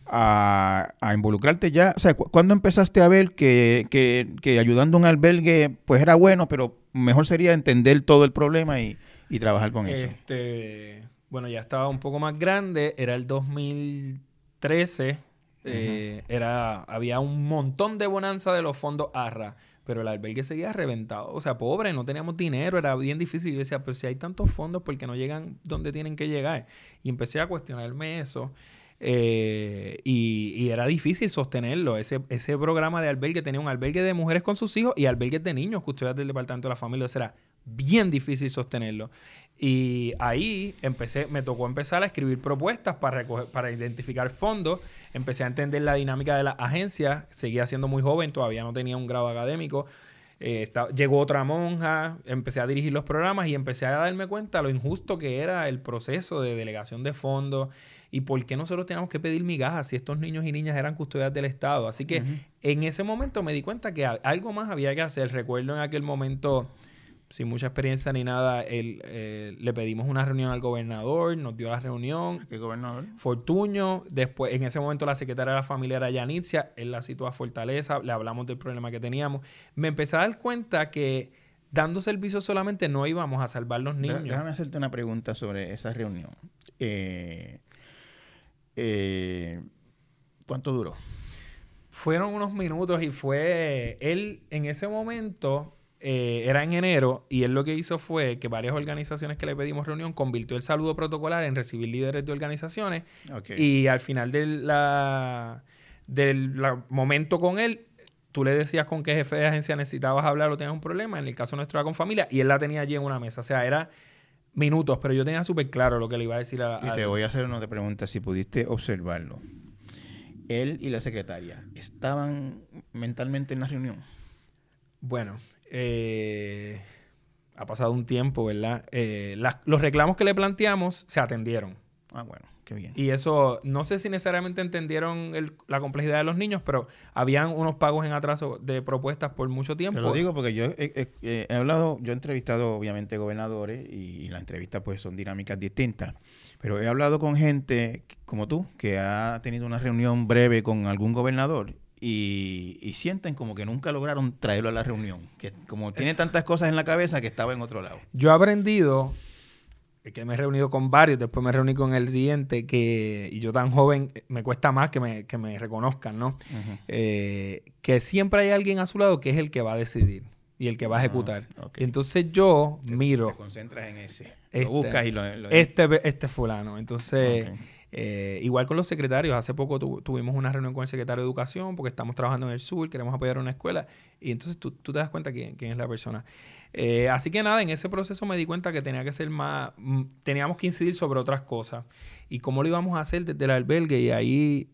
A, a, involucrarte ya? O sea, ¿cuándo empezaste a ver que, que, que, ayudando a un albergue pues era bueno, pero mejor sería entender todo el problema y, y trabajar con eso? Este, bueno, ya estaba un poco más grande, era el 2013, eh, era, había un montón de bonanza de los fondos ARRA, pero el albergue seguía reventado. O sea, pobre, no teníamos dinero, era bien difícil. Yo decía, pero si hay tantos fondos, ¿por qué no llegan donde tienen que llegar? Y empecé a cuestionarme eso. Eh, y, era difícil sostenerlo. Ese, ese programa de albergue tenía un albergue de mujeres con sus hijos y albergues de niños, custodias del Departamento de la Familia. Eso era bien difícil sostenerlo. Y ahí empecé, me tocó empezar a escribir propuestas para, para identificar fondos. Empecé a entender la dinámica de la agencia. Seguía siendo muy joven, todavía no tenía un grado académico. Eh, llegó otra monja, empecé a dirigir los programas y empecé a darme cuenta lo injusto que era el proceso de delegación de fondos y por qué nosotros teníamos que pedir migajas si estos niños y niñas eran custodias del Estado. Así que en ese momento me di cuenta que algo más había que hacer. Recuerdo en aquel momento sin mucha experiencia ni nada, él, eh, le pedimos una reunión al gobernador, nos dio la reunión. ¿Qué gobernador? Fortuño. Después, en ese momento, la secretaria de la familia era Yanitzia. Él la situó a Fortaleza. Le hablamos del problema que teníamos. Me empecé a dar cuenta que dando servicio solamente no íbamos a salvar los niños. Déjame hacerte una pregunta sobre esa reunión. Eh, eh, ¿Cuánto duró? Fueron unos minutos y fue él en ese momento eh, era en enero y él lo que hizo fue que varias organizaciones que le pedimos reunión convirtió el saludo protocolar en recibir líderes de organizaciones y al final del, del momento con él tú le decías con qué jefe de agencia necesitabas hablar o tenías un problema, en el caso nuestro era con familia y él la tenía allí en una mesa, o sea, era minutos, pero yo tenía súper claro lo que le iba a decir a, Y te voy a hacer una pregunta, si pudiste observarlo. Él y la secretaria, ¿estaban mentalmente en la reunión? Bueno, eh, ha pasado un tiempo, ¿verdad? Eh, los reclamos que le planteamos se atendieron. Ah, bueno, qué bien. Y eso, no sé si necesariamente entendieron la complejidad de los niños, pero habían unos pagos en atraso de propuestas por mucho tiempo. Te lo digo porque yo he, hablado, yo he entrevistado obviamente gobernadores y, y las entrevistas pues son dinámicas distintas, pero he hablado con gente como tú que ha tenido una reunión breve con algún gobernador y, sienten como que nunca lograron traerlo a la reunión. Que como tiene tantas cosas en la cabeza que estaba en otro lado. Yo he aprendido, que me he reunido con varios, después me reuní con el siguiente, que y yo tan joven me cuesta más que me, que me reconozcan, ¿no? Eh, que siempre hay alguien a su lado que es el que va a decidir y el que va a ah, ejecutar. entonces yo miro. Te concentras en ese. lo este, buscas y lo, Este, este fulano. Entonces. Eh, igual con los secretarios, hace poco tuvimos una reunión con el secretario de Educación porque estamos trabajando en el sur, queremos apoyar una escuela y entonces tú, te das cuenta quién, quién es la persona. Eh, así que nada, en ese proceso me di cuenta que tenía que ser más, mm, teníamos que incidir sobre otras cosas y cómo lo íbamos a hacer desde el albergue y ahí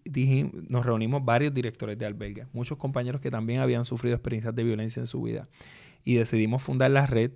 nos reunimos varios directores de albergue, muchos compañeros que también habían sufrido experiencias de violencia en su vida y decidimos fundar la red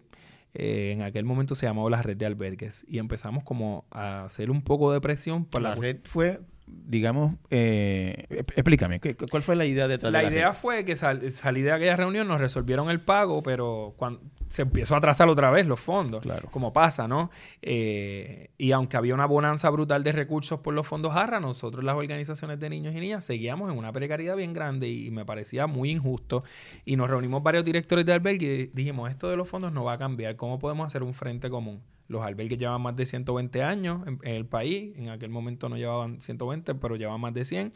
eh, en aquel momento se llamaba la red de albergues y empezamos como a hacer un poco de presión. Por la, red fue, digamos, eh, explícame, ¿cuál fue la idea detrás la de la idea fue que salí de aquella reunión, nos resolvieron el pago, pero cuando se empezó a atrasar otra vez los fondos, claro. como pasa, ¿no? Eh, y aunque había una bonanza brutal de recursos por los fondos Jarra, nosotros las organizaciones de niños y niñas seguíamos en una precariedad bien grande y, me parecía muy injusto. Y nos reunimos varios directores de albergue y dijimos, esto de los fondos no va a cambiar, ¿cómo podemos hacer un frente común? Los albergues llevan más de 120 años en, en el país, en aquel momento no llevaban 120, pero llevaban más de 100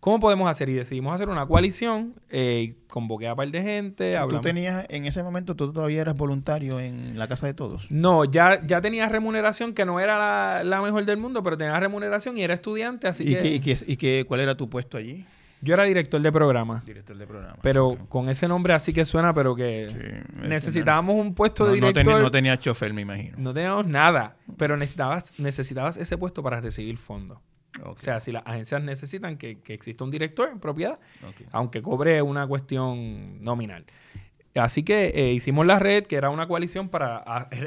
¿Cómo podemos hacer? Y decidimos hacer una coalición, eh, convoqué a un par de gente. ¿Tú tenías, en ese momento, tú todavía eras voluntario en la Casa de Todos? No, ya, ya tenía remuneración que no era la, mejor del mundo, pero tenía remuneración y era estudiante, así ¿Y que... ¿Y, qué, cuál era tu puesto allí? Yo era director de programa. Director de programa. Pero con ese nombre así que suena, pero que necesitábamos un puesto de director. No, no tenía chofer, me imagino. No teníamos nada, pero necesitabas, necesitabas ese puesto para recibir fondos. O sea, si las agencias necesitan que, exista un director en propiedad, aunque cobre una cuestión nominal. Así que eh, hicimos la red, que era una coalición para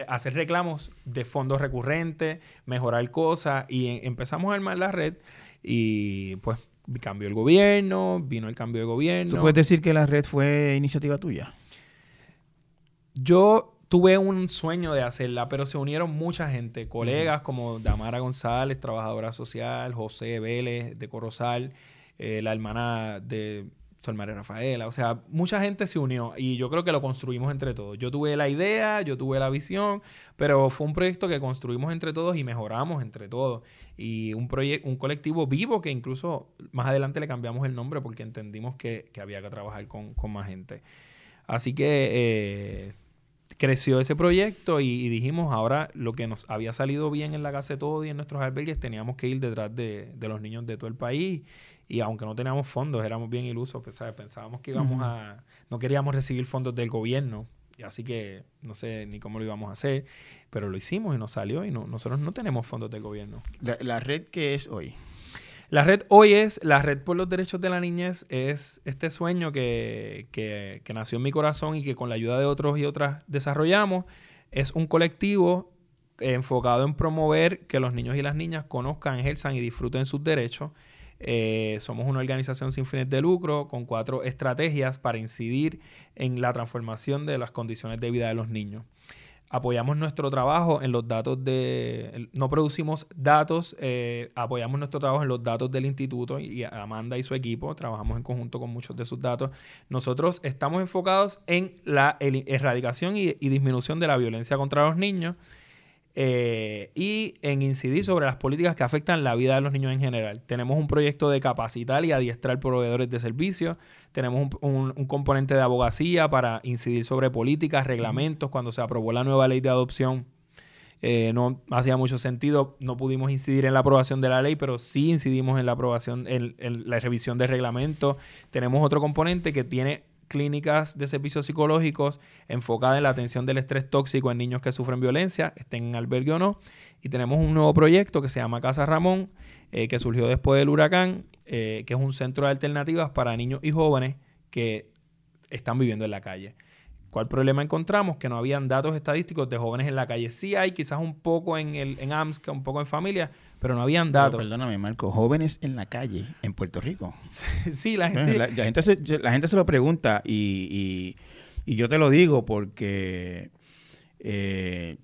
hacer reclamos de fondos recurrentes, mejorar cosas, y empezamos a armar la red y pues cambió el gobierno, vino el cambio de gobierno. ¿Tú puedes decir que la red fue iniciativa tuya? Yo tuve un sueño de hacerla, pero se unieron mucha gente, colegas como Damara González, trabajadora social, José Vélez de Corozal, eh, la hermana de Sol María Rafaela, o sea, mucha gente se unió y yo creo que lo construimos entre todos. Yo tuve la idea, yo tuve la visión, pero fue un proyecto que construimos entre todos y mejoramos entre todos. Y un un colectivo vivo que incluso más adelante le cambiamos el nombre porque entendimos que, había que trabajar con, más gente. Así que eh, creció ese proyecto y, dijimos ahora lo que nos había salido bien en la casa de todo y en nuestros albergues teníamos que ir detrás de, de los niños de todo el país y aunque no teníamos fondos, éramos bien ilusos, pues, pensábamos que íbamos a... No queríamos recibir fondos del gobierno, y así que no sé ni cómo lo íbamos a hacer, pero lo hicimos y nos salió y no, nosotros no tenemos fondos del gobierno. ¿La, red qué es hoy? La red hoy es, la red por los derechos de la niñez, es este sueño que, que, que nació en mi corazón y que con la ayuda de otros y otras desarrollamos. Es un colectivo enfocado en promover que los niños y las niñas conozcan, ejerzan y disfruten sus derechos eh, somos una organización sin fines de lucro con cuatro estrategias para incidir en la transformación de las condiciones de vida de los niños. Apoyamos nuestro trabajo en los datos de... No producimos datos, eh, apoyamos nuestro trabajo en los datos del instituto y Amanda y su equipo trabajamos en conjunto con muchos de sus datos. Nosotros estamos enfocados en la erradicación y disminución de la violencia contra los niños eh, y en incidir sobre las políticas que afectan la vida de los niños en general. Tenemos un proyecto de capacitar y adiestrar proveedores de servicios. Tenemos un, componente de abogacía para incidir sobre políticas, reglamentos. Cuando se aprobó la nueva ley de adopción, eh, no hacía mucho sentido. No pudimos incidir en la aprobación de la ley, pero sí incidimos en la aprobación, en, la revisión de reglamentos. Tenemos otro componente que tiene clínicas de servicios psicológicos enfocadas en la atención del estrés tóxico en niños que sufren violencia, estén en albergue o no. Y tenemos un nuevo proyecto que se llama Casa Ramón, eh, que surgió después del huracán, eh, que es un centro de alternativas para niños y jóvenes que están viviendo en la calle. ¿Cuál problema encontramos? Que no habían datos estadísticos de jóvenes en la calle. Sí hay, quizás un poco en, el, en AMSCA, un poco en familia, pero no habían datos. perdóname, Marco, jóvenes en la calle en Puerto Rico. (laughs) sí, la gente... La, gente, se, la gente se lo pregunta y, yo te lo digo porque eh,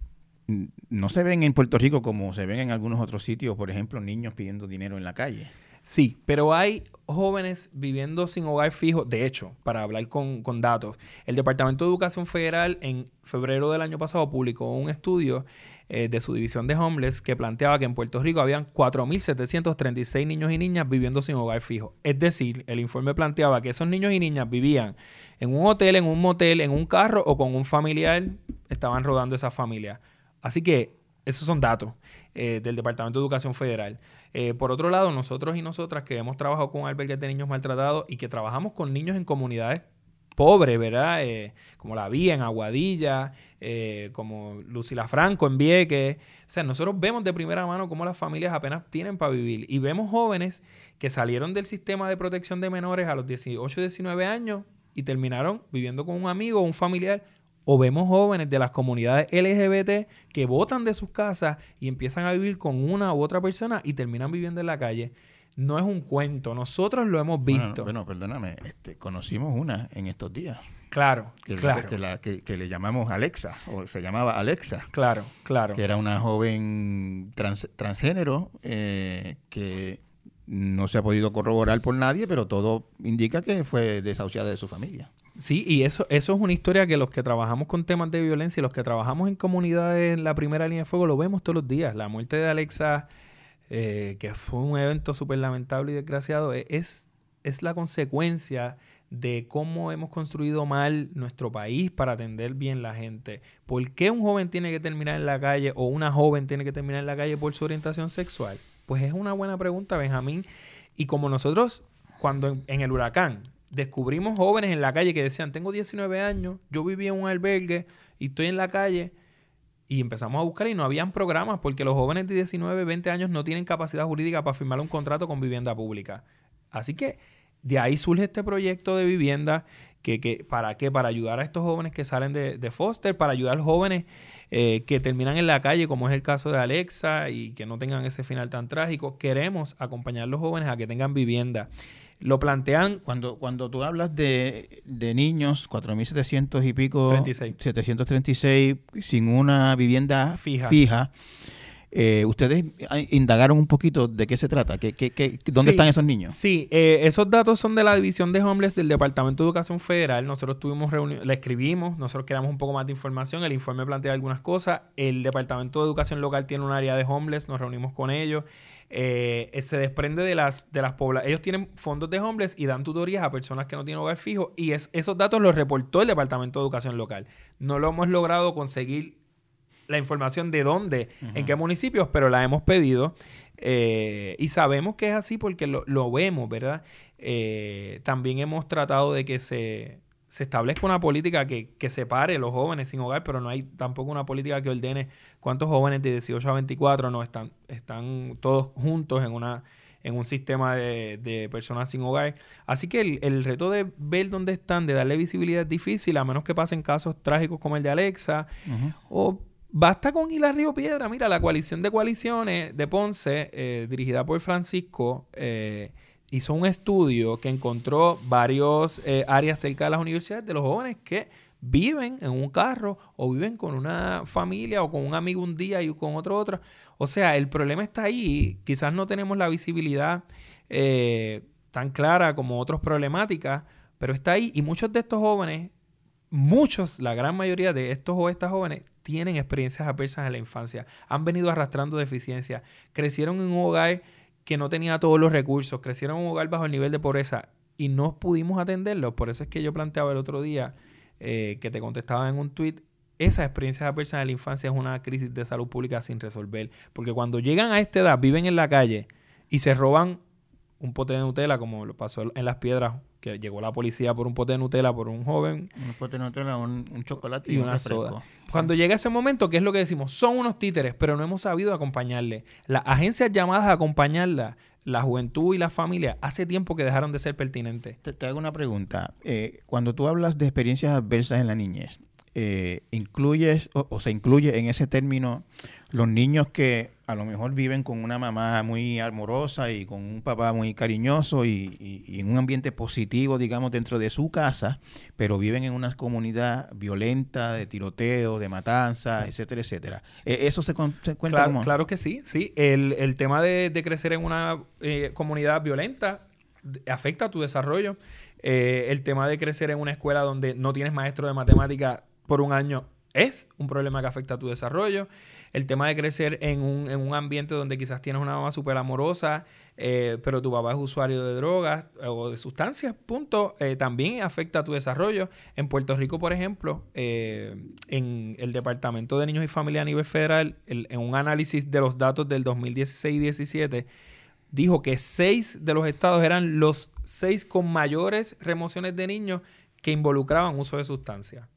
no se ven en Puerto Rico como se ven en algunos otros sitios, por ejemplo, niños pidiendo dinero en la calle. Sí, pero hay jóvenes viviendo sin hogar fijo. De hecho, para hablar con, datos, el Departamento de Educación Federal en febrero del año pasado publicó un estudio eh, de su división de homeless que planteaba que en Puerto Rico habían 4.736 niños y niñas viviendo sin hogar fijo. Es decir, el informe planteaba que esos niños y niñas vivían en un hotel, en un motel, en un carro o con un familiar, estaban rodando esa familia. Así que esos son datos eh, del Departamento de Educación Federal. Eh, por otro lado, nosotros y nosotras que hemos trabajado con albergues de niños maltratados y que trabajamos con niños en comunidades pobres, ¿verdad? Eh, como La Vía en Aguadilla, como Lucila Franco en Vieques. O sea, nosotros vemos de primera mano cómo las familias apenas tienen para vivir. Y vemos jóvenes que salieron del sistema de protección de menores a los 18, 19 años y terminaron viviendo con un amigo o un familiar o vemos jóvenes de las comunidades LGBT que votan de sus casas y empiezan a vivir con una u otra persona y terminan viviendo en la calle. No es un cuento, nosotros lo hemos visto. Bueno, perdóname, este, conocimos una en estos días. Claro, que, claro. Que, le llamamos Alexa, o se llamaba Alexa. Claro, claro. Que era una joven transgénero eh, que no se ha podido corroborar por nadie, pero todo indica que fue desahuciada de su familia. Sí, y eso, eso es una historia que los que trabajamos con temas de violencia y los que trabajamos en comunidades en la primera línea de fuego lo vemos todos los días. La muerte de Alexa, eh, que fue un evento súper lamentable y desgraciado, e, es, es la consecuencia de cómo hemos construido mal nuestro país para atender bien la gente. ¿Por qué un joven tiene que terminar en la calle o una joven tiene que terminar en la calle por su orientación sexual? Pues es una buena pregunta, Benjamín. Y como nosotros, cuando en el huracán, descubrimos jóvenes en la calle que decían, tengo 19 años, yo vivía en un albergue y estoy en la calle. Y empezamos a buscar y no habían programas porque los jóvenes de 19, 20 años no tienen capacidad jurídica para firmar un contrato con vivienda pública. Así que de ahí surge este proyecto de vivienda que, ¿Para qué? Para ayudar a estos jóvenes que salen de, foster, para ayudar a los jóvenes eh, que terminan en la calle, como es el caso de Alexa, y que no tengan ese final tan trágico. Queremos acompañar a los jóvenes a que tengan vivienda. Lo plantean... Cuando, cuando tú hablas de, de niños, 4.700 y pico... 36. 736 sin una vivienda fija, fija eh, ¿Ustedes indagaron un poquito de qué se trata? ¿Qué, qué, dónde están esos niños? Sí, eh, esos datos son de la División de Homeless del Departamento de Educación Federal. Nosotros tuvimos reunión, la escribimos, nosotros queríamos un poco más de información. El informe plantea algunas cosas. El Departamento de Educación Local tiene un área de homeless, nos reunimos con ellos. Eh, se desprende de las, de las poblaciones. Ellos tienen fondos de homeless y dan tutorías a personas que no tienen hogar fijo. Y es, esos datos los reportó el Departamento de Educación Local. No lo hemos logrado conseguir la información de dónde, en qué municipios, pero la hemos pedido eh, y sabemos que es así porque lo, vemos, ¿verdad? Eh, también hemos tratado de que se, establezca una política que, que separe los jóvenes sin hogar, pero no hay tampoco una política que ordene cuántos jóvenes de 18 a 24 no están, están todos juntos en una en un sistema de, personas sin hogar. Así que el, reto de ver dónde están, de darle visibilidad es difícil, a menos que pasen casos trágicos como el de Alexa, o Basta con ir a Río Piedra. Mira, la coalición de coaliciones de Ponce, eh, dirigida por Francisco, eh, hizo un estudio que encontró varios eh, áreas cerca de las universidades de los jóvenes que viven en un carro o viven con una familia o con un amigo un día y con otro otro. O sea, el problema está ahí. Quizás no tenemos la visibilidad tan clara como otras problemáticas, pero está ahí. Y muchos de estos jóvenes, muchos, la gran mayoría de estos o estas jóvenes, tienen experiencias adversas en la infancia, han venido arrastrando deficiencias, crecieron en un hogar que no tenía todos los recursos, crecieron en un hogar bajo el nivel de pobreza y no pudimos atenderlos. Por eso es que yo planteaba el otro día eh, que te contestaba en un tweet, esas experiencias adversas en la infancia es una crisis de salud pública sin resolver, porque cuando llegan a esta edad, viven en la calle y se roban un pote de Nutella, como lo pasó en las piedras que llegó la policía por un pote de Nutella por un joven. Un pote de Nutella, un, chocolate y, una soda. Cuando llega ese momento, ¿qué es lo que decimos? Son unos títeres, pero no hemos sabido acompañarle. Las agencias llamadas a acompañarla, la juventud y la familia, hace tiempo que dejaron de ser pertinentes. Te, hago una pregunta. Eh, cuando tú hablas de experiencias adversas en la niñez, eh, incluyes o, se incluye en ese término los niños que a lo mejor viven con una mamá muy amorosa y con un papá muy cariñoso y, en un ambiente positivo, digamos, dentro de su casa, pero viven en una comunidad violenta, de tiroteo, de matanza, etcétera, etcétera. ¿E, ¿Eso se, cuenta claro, como? Claro que sí, sí. El, tema de, crecer en una eh, comunidad violenta afecta a tu desarrollo. Eh, el tema de crecer en una escuela donde no tienes maestro de matemática por un año es un problema que afecta a tu desarrollo. El tema de crecer en un, en un ambiente donde quizás tienes una mamá súper amorosa, eh, pero tu papá es usuario de drogas eh, o de sustancias, punto, eh, también afecta a tu desarrollo. En Puerto Rico, por ejemplo, en el Departamento de Niños y Familia a nivel federal, en un análisis de los datos del 2016 y 17, dijo que seis de los estados eran los seis con mayores remociones de niños que involucraban uso de sustancias.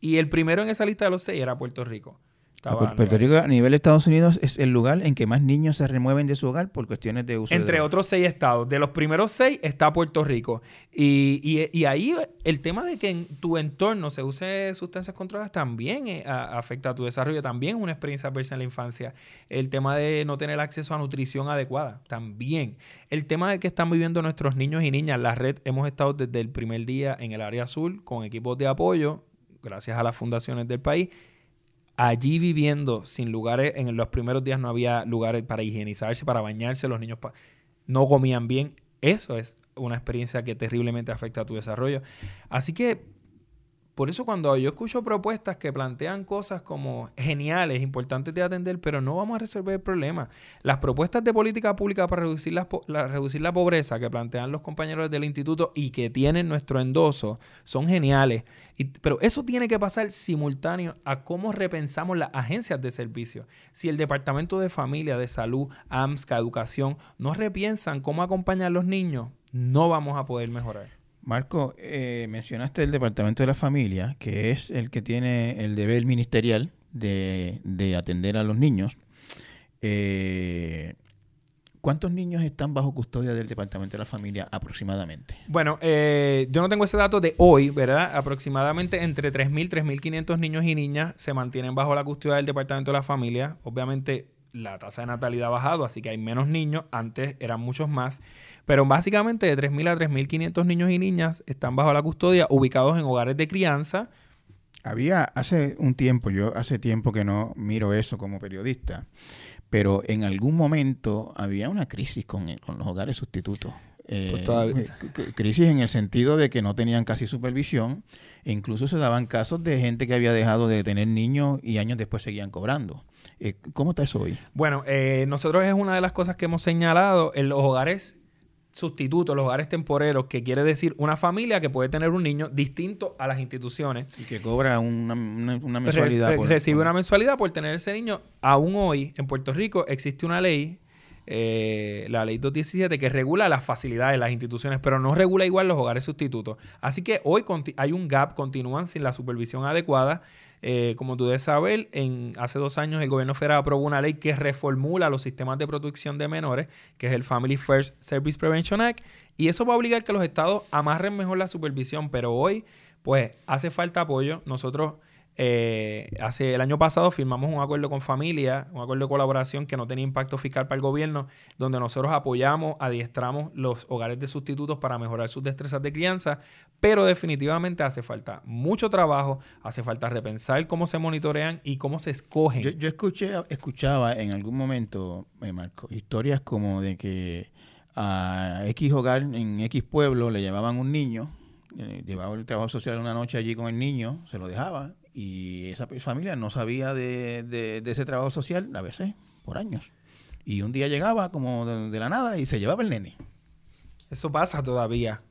Y el primero en esa lista de los seis era Puerto Rico. Puerto Rico a nivel de Estados Unidos es el lugar en que más niños se remueven de su hogar por cuestiones de uso Entre otros seis estados. De los primeros seis está Puerto Rico. Y, y, ahí el tema de que en tu entorno se use sustancias controladas también eh, afecta a tu desarrollo. También es una experiencia adversa en la infancia. El tema de no tener acceso a nutrición adecuada. También. El tema de que están viviendo nuestros niños y niñas. La red hemos estado desde el primer día en el área azul con equipos de apoyo gracias a las fundaciones del país, allí viviendo sin lugares, en los primeros días no había lugares para higienizarse, para bañarse, los niños no comían bien. Eso es una experiencia que terriblemente afecta a tu desarrollo. Así que por eso cuando yo escucho propuestas que plantean cosas como geniales, importantes de atender, pero no vamos a resolver el problema. Las propuestas de política pública para reducir la, reducir la pobreza que plantean los compañeros del instituto y que tienen nuestro endoso son geniales. pero eso tiene que pasar simultáneo a cómo repensamos las agencias de servicio. Si el Departamento de Familia, de Salud, AMSCA, Educación, no repiensan cómo acompañar a los niños, no vamos a poder mejorar. Marco, eh, mencionaste el Departamento de la Familia, que es el que tiene el deber ministerial de, de atender a los niños. Eh, ¿Cuántos niños están bajo custodia del Departamento de la Familia aproximadamente? Bueno, eh, yo no tengo ese dato de hoy, ¿verdad? Aproximadamente entre 3.000 3.500 niños y niñas se mantienen bajo la custodia del Departamento de la Familia. Obviamente la tasa de natalidad ha bajado, así que hay menos niños. Antes eran muchos más. Pero básicamente de 3.000 a 3.500 niños y niñas están bajo la custodia, ubicados en hogares de crianza. Había hace un tiempo, yo hace tiempo que no miro eso como periodista, pero en algún momento había una crisis con, los hogares sustitutos. Eh, pues crisis en el sentido de que no tenían casi supervisión e incluso se daban casos de gente que había dejado de tener niños y años después seguían cobrando. Eh, ¿Cómo está eso hoy? Bueno, eh, nosotros es una de las cosas que hemos señalado en los hogares sustitutos, los hogares temporeros, que quiere decir una familia que puede tener un niño distinto a las instituciones. Y que cobra una, mensualidad. recibe una mensualidad por tener ese niño. Aún hoy, en Puerto Rico, existe una ley, eh, la ley 217, que regula las facilidades de las instituciones, pero no regula igual los hogares sustitutos. Así que hoy hay un gap, continúan sin la supervisión adecuada. Eh, como tú debes saber, en, hace dos años el gobierno federal aprobó una ley que reformula los sistemas de protección de menores, que es el Family First Service Prevention Act, y eso va a obligar que los estados amarren mejor la supervisión, pero hoy, pues, hace falta apoyo. Nosotros eh, hace el año pasado firmamos un acuerdo con familia, un acuerdo de colaboración que no tenía impacto fiscal para el gobierno, donde nosotros apoyamos, adiestramos los hogares de sustitutos para mejorar sus destrezas de crianza, pero definitivamente hace falta mucho trabajo, hace falta repensar cómo se monitorean y cómo se escogen. Yo, escuché, escuchaba en algún momento, eh, Marco, historias como de que a X hogar en X pueblo le llevaban un niño, eh, llevaba el trabajo social una noche allí con el niño, se lo dejaba y esa familia no sabía de, ese trabajo social a veces por años. Y un día llegaba como de, la nada y se llevaba el nene. Eso pasa todavía.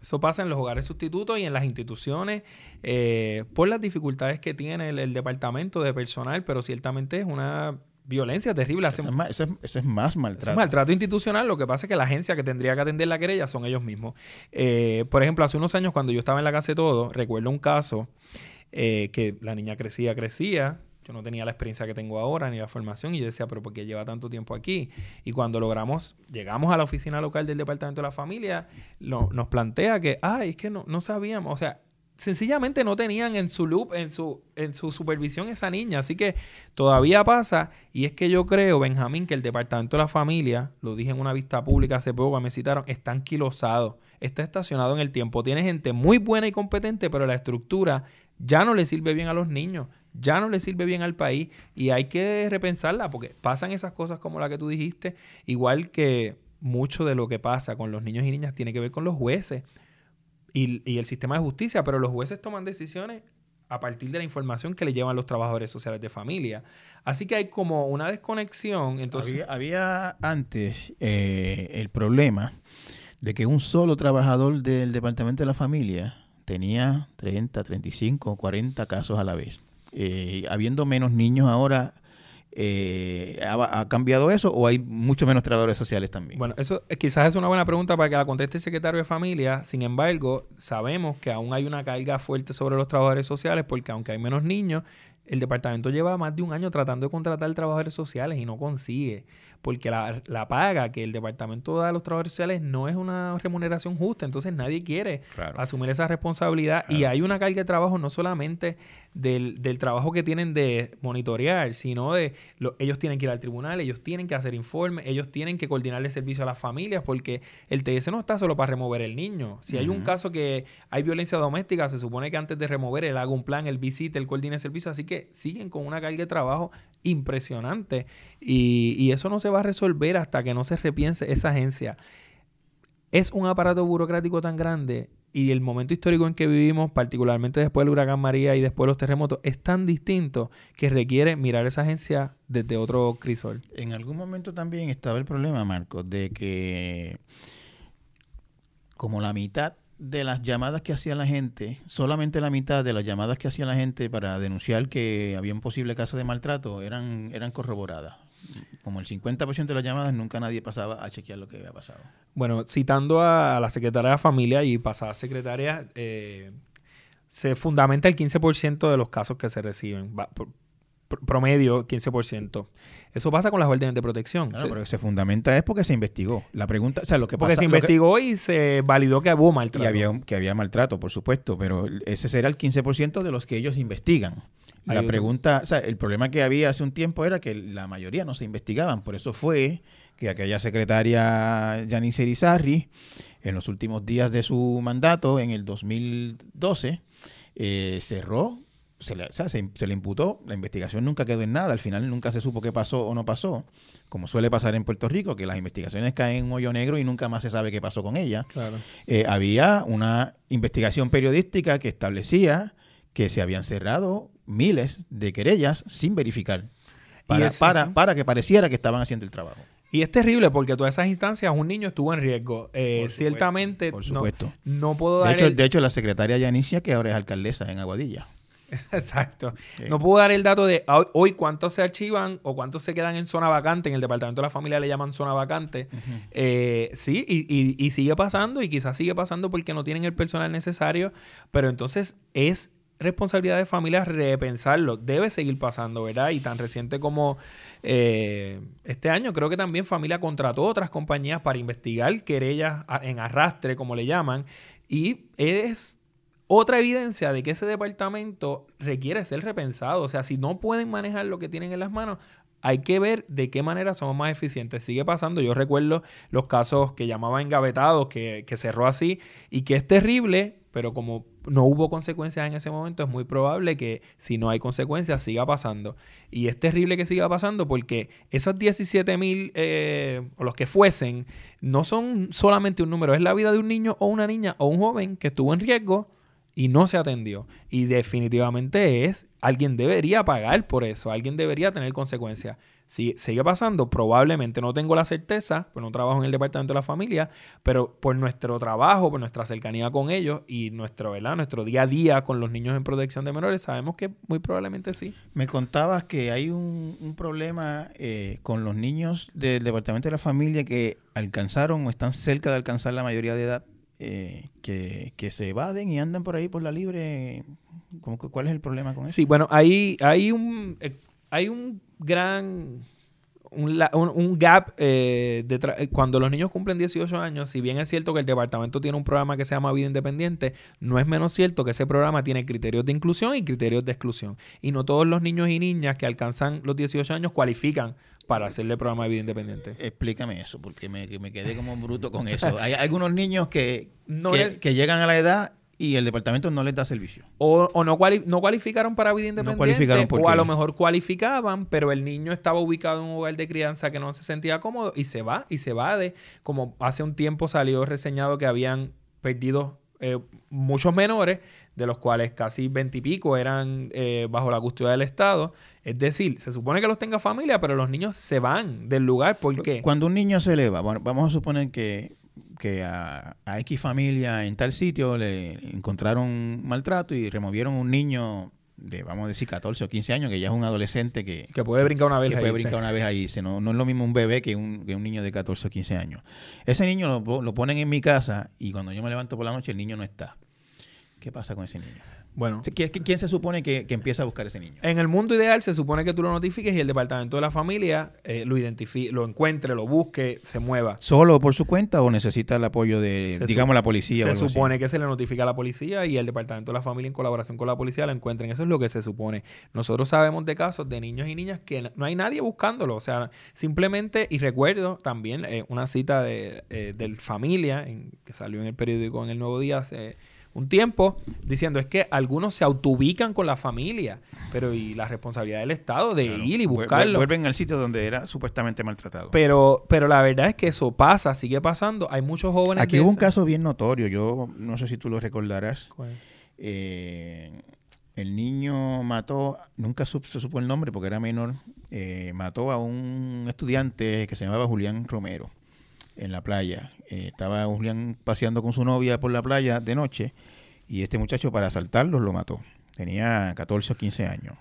Eso pasa en los hogares sustitutos y en las instituciones eh, por las dificultades que tiene el, departamento de personal, pero ciertamente es una violencia terrible. Eso es, más, eso, es, más, maltrato. maltrato institucional. Lo que pasa es que la agencia que tendría que atender la querella son ellos mismos. Eh, por ejemplo, hace unos años cuando yo estaba en la casa de todo, recuerdo un caso eh, que la niña crecía, crecía. Yo no tenía la experiencia que tengo ahora ni la formación y yo decía, pero ¿por qué lleva tanto tiempo aquí? Y cuando logramos, llegamos a la oficina local del Departamento de la Familia, nos plantea que, ay, es que no, no sabíamos, o sea, sencillamente no tenían en su loop, en su, en su supervisión esa niña. Así que todavía pasa. Y es que yo creo, Benjamín, que el Departamento de la Familia, lo dije en una vista pública hace poco, me citaron, está anquilosado, está estacionado en el tiempo. Tiene gente muy buena y competente, pero la estructura ya no le sirve bien a los niños, ya no le sirve bien al país y hay que repensarla porque pasan esas cosas como la que tú dijiste, igual que mucho de lo que pasa con los niños y niñas tiene que ver con los jueces y, el sistema de justicia, pero los jueces toman decisiones a partir de la información que le llevan los trabajadores sociales de familia. Así que hay como una desconexión. Entonces... Había, antes eh, el problema de que un solo trabajador del Departamento de la Familia tenía 30, 35, 40 casos a la vez. Eh, habiendo menos niños ahora, eh, ¿ha, cambiado eso o hay mucho menos trabajadores sociales también? Bueno, eso quizás es una buena pregunta para que la conteste el secretario de Familia. Sin embargo, sabemos que aún hay una carga fuerte sobre los trabajadores sociales porque aunque hay menos niños, el departamento lleva más de un año tratando de contratar trabajadores sociales y no consigue, porque la, la, paga que el departamento da a los trabajadores sociales no es una remuneración justa, entonces nadie quiere asumir esa responsabilidad. Y hay una carga de trabajo no solamente del, del trabajo que tienen de monitorear, sino de ellos tienen que ir al tribunal, ellos tienen que hacer informes, ellos tienen que coordinarle servicio a las familias, porque el TS no está solo para remover el niño. Si hay un caso que hay violencia doméstica, se supone que antes de remover él haga un plan, el visite, el coordine el servicio, así que siguen con una carga de trabajo impresionante y, y eso no se va a resolver hasta que no se repiense esa agencia. Es un aparato burocrático tan grande y el momento histórico en que vivimos, particularmente después del huracán María y después de los terremotos, es tan distinto que requiere mirar esa agencia desde otro crisol. En algún momento también estaba el problema, Marcos, de que como la mitad de las llamadas que hacía la gente, solamente la mitad de las llamadas que hacía la gente para denunciar que había un posible caso de maltrato eran, eran corroboradas. Como el 50% de las llamadas, nunca nadie pasaba a chequear lo que había pasado. Bueno, citando a la secretaria de Familia y pasadas secretarias, eh, se fundamenta el 15% de los casos que se reciben. Promedio 15%. Eso pasa con las órdenes de protección. Claro, pero se fundamenta es porque se investigó. La pregunta, o sea, lo que Porque se investigó y se validó que hubo maltrato. Y había, que había maltrato, por supuesto, pero ese será el 15% de los que ellos investigan. La pregunta, o sea, el problema que había hace un tiempo era que la mayoría no se investigaban, por eso fue que aquella secretaria Janice Irizarry, en los últimos días de su mandato, en el 2012, eh, cerró se le, se, le, imputó, la investigación nunca quedó en nada, al final nunca se supo qué pasó o no pasó, como suele pasar en Puerto Rico, que las investigaciones caen en un hoyo negro y nunca más se sabe qué pasó con ella. Eh, había una investigación periodística que establecía que se habían cerrado miles de querellas sin verificar, para, para, para que pareciera que estaban haciendo el trabajo. Y es terrible porque todas esas instancias un niño estuvo en riesgo. Eh, ciertamente, por supuesto. No, puedo dar. De hecho, de hecho, la secretaria Yanicia, que ahora es alcaldesa en Aguadilla. (laughs) Exacto. No puedo dar el dato de hoy cuántos se archivan o cuántos se quedan en zona vacante. En el departamento de la familia le llaman zona vacante. Eh, sí, y, y, sigue pasando y quizás sigue pasando porque no tienen el personal necesario. Pero entonces es responsabilidad de familias repensarlo. Debe seguir pasando, ¿verdad? Y tan reciente como eh, este año, creo que también familia contrató otras compañías para investigar querellas en arrastre, como le llaman. Y es otra evidencia de que ese departamento requiere ser repensado. O sea, si no pueden manejar lo que tienen en las manos, hay que ver de qué manera somos más eficientes. Sigue pasando, yo recuerdo los casos que llamaban engavetados, que, que cerró así, y que es terrible, pero como no hubo consecuencias en ese momento, es muy probable que si no hay consecuencias siga pasando. Y es terrible que siga pasando porque esos 17 mil, eh, o los que fuesen, no son solamente un número, es la vida de un niño o una niña o un joven que estuvo en riesgo y no se atendió. Y definitivamente es, alguien debería pagar por eso, alguien debería tener consecuencias. Si sigue pasando, probablemente no tengo la certeza, pues no trabajo en el departamento de la familia, pero por nuestro trabajo, por nuestra cercanía con ellos y nuestro, ¿verdad? nuestro día a día con los niños en protección de menores, sabemos que muy probablemente sí. Me contabas que hay un, problema eh, con los niños del departamento de la familia que alcanzaron o están cerca de alcanzar la mayoría de edad eh, que, que, se evaden y andan por ahí por la libre. ¿Cuál es el problema con eso? Sí, bueno, hay, hay, un, eh, hay un gran un, gap eh, eh, cuando los niños cumplen 18 años, si bien es cierto que el departamento tiene un programa que se llama Vida Independiente, no es menos cierto que ese programa tiene criterios de inclusión y criterios de exclusión. Y no todos los niños y niñas que alcanzan los 18 años cualifican para hacerle programa de vida independiente. Explícame eso, porque me, me quedé como bruto con eso. Hay algunos niños que, que llegan a la edad y el departamento no les da servicio. O, o no, no cualificaron para vida independiente, o a lo mejor cualificaban, pero el niño estaba ubicado en un hogar de crianza que no se sentía cómodo y se va, y se va de, como hace un tiempo salió reseñado que habían perdido eh, muchos menores, de los cuales casi veintipico eran eh, bajo la custodia del Estado. Es decir, se supone que los tenga familia, pero los niños se van del lugar. ¿Por qué? Cuando un niño se eleva, bueno, vamos a suponer que que a, X familia en tal sitio le encontraron maltrato y removieron un niño de, vamos a decir, 14 o 15 años, que ya es un adolescente que... Que puede brincar una vez que ahí. puede brincar una vez ahí. No, no es lo mismo un bebé que un, que un niño de 14 o 15 años. Ese niño lo, lo ponen en mi casa y cuando yo me levanto por la noche el niño no está. ¿Qué pasa con ese niño? Bueno. ¿Quién, se supone que, empieza a buscar ese niño? En el mundo ideal se supone que tú lo notifiques y el departamento de la familia eh, lo identifique, lo encuentre, lo busque, se mueva. ¿Solo por su cuenta o necesita el apoyo de, digamos, la policía? Se supone que se le notifica a la policía y el departamento de la familia en colaboración con la policía lo encuentren. Eso es lo que se supone. Nosotros sabemos de casos de niños y niñas que no hay nadie buscándolo. O sea, simplemente, y recuerdo también eh, una cita de, eh, del familia en, que salió en el periódico en el Nuevo Día hace un tiempo diciendo es que algunos se autoubican con la familia, pero y la responsabilidad del Estado de ir y buscarlo. Vuelven al sitio donde era supuestamente maltratado. Pero, pero la verdad es que eso pasa, sigue pasando. Hay muchos jóvenes. Aquí hubo un caso bien notorio, yo no sé si tú lo recordarás. Eh, el niño mató, nunca se supo el nombre porque era menor, eh, mató a un estudiante que se llamaba Julián Romero en la playa. Eh, estaba Julián paseando con su novia por la playa de noche y este muchacho para asaltarlos lo mató. Tenía 14 o 15 años.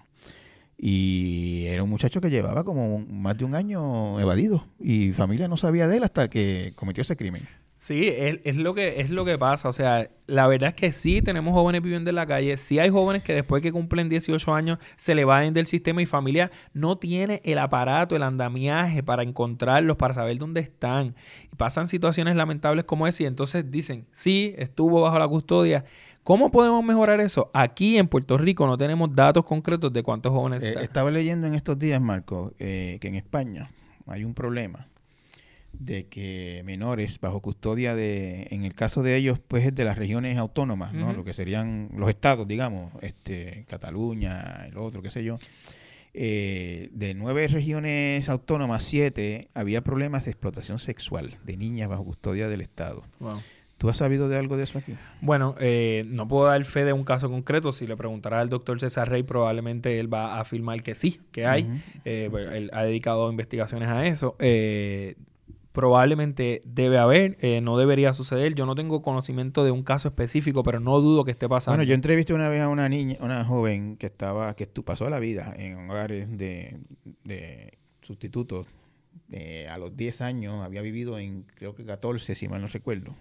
Y era un muchacho que llevaba como más de un año evadido y familia no sabía de él hasta que cometió ese crimen. Sí, es, lo que, es lo que pasa. O sea, la verdad es que sí tenemos jóvenes viviendo en la calle. Sí hay jóvenes que después que cumplen 18 años se le van del sistema y familia no tiene el aparato, el andamiaje para encontrarlos, para saber dónde están. Y pasan situaciones lamentables como esa y entonces dicen, sí, estuvo bajo la custodia. ¿Cómo podemos mejorar eso? Aquí en Puerto Rico no tenemos datos concretos de cuántos jóvenes eh, están. Estaba leyendo en estos días, Marco, eh, que en España hay un problema de que menores bajo custodia de, en el caso de ellos, pues es de las regiones autónomas, ¿no? Lo que serían los estados, digamos, este, Cataluña, el otro, qué sé yo. Eh, de nueve regiones autónomas, siete, había problemas de explotación sexual de niñas bajo custodia del Estado. ¿Tú has sabido de algo de eso aquí? Bueno, eh, no puedo dar fe de un caso concreto. Si le preguntará al doctor César Rey, probablemente él va a afirmar que sí, que hay. Eh, pues, él ha dedicado investigaciones a eso. Eh, probablemente debe haber, eh, no debería suceder. Yo no tengo conocimiento de un caso específico, pero no dudo que esté pasando. Bueno, yo entrevisté una vez a una niña, una joven que estaba, que pasó la vida en hogares de, sustitutos. Eh, a los 10 años había vivido en, creo que 14, si mal no recuerdo.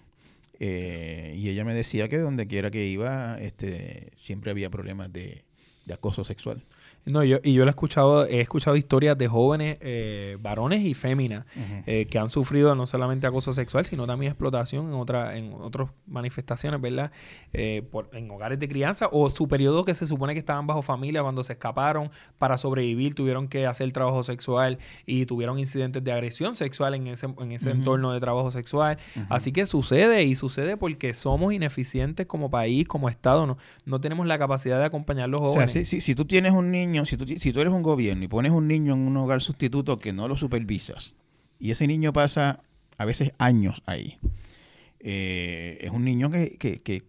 Eh, y ella me decía que donde quiera que iba, este, siempre había problemas de acoso sexual. No, yo, y yo he escuchado, he escuchado historias de jóvenes, eh, varones y féminas, eh, que han sufrido no solamente acoso sexual, sino también explotación en otra, en otras manifestaciones, ¿verdad? Eh, por, en hogares de crianza o su periodo que se supone que estaban bajo familia cuando se escaparon para sobrevivir, tuvieron que hacer trabajo sexual y tuvieron incidentes de agresión sexual en ese, en ese entorno de trabajo sexual. Así que sucede y sucede porque somos ineficientes como país, como Estado, no, no tenemos la capacidad de acompañar a los jóvenes. O sea, si, si tú tienes un niño si tú, si tú eres un gobierno y pones un niño en un hogar sustituto que no lo supervisas, y ese niño pasa a veces años ahí, eh, es un niño que,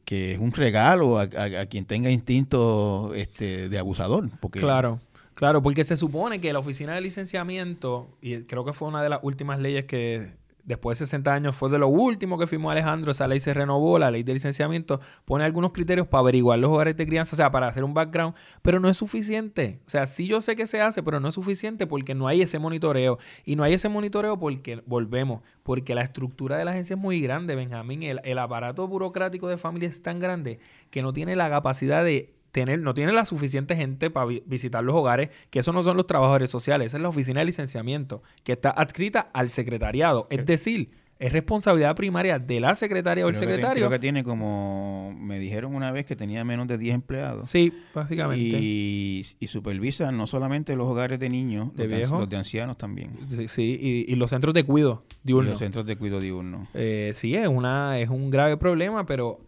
es un regalo a, quien tenga instinto este, de abusador. Porque, claro. Claro, porque se supone que la oficina de licenciamiento, y creo que fue una de las últimas leyes que después de 60 años fue de lo último que firmó Alejandro, esa ley se renovó, la ley de licenciamiento pone algunos criterios para averiguar los hogares de crianza, o sea, para hacer un background, pero no es suficiente. O sea, sí yo sé que se hace, pero no es suficiente porque no hay ese monitoreo. Y no hay ese monitoreo porque, volvemos, porque la estructura de la agencia es muy grande, Benjamín. El, el aparato burocrático de familia es tan grande que no tiene la capacidad de no tiene la suficiente gente para visitar los hogares, que eso no son los trabajadores sociales, esa es la oficina de licenciamiento, que está adscrita al secretariado. Es decir, es responsabilidad primaria de la secretaria o el secretario. creo que tiene como, me dijeron una vez que tenía menos de 10 empleados. Sí, básicamente. Y, supervisa no solamente los hogares de niños, de los, de, ancianos también. Sí, y, los centros de cuidado diurno. los centros de cuidado diurno. Eh, sí, es, una, es un grave problema, pero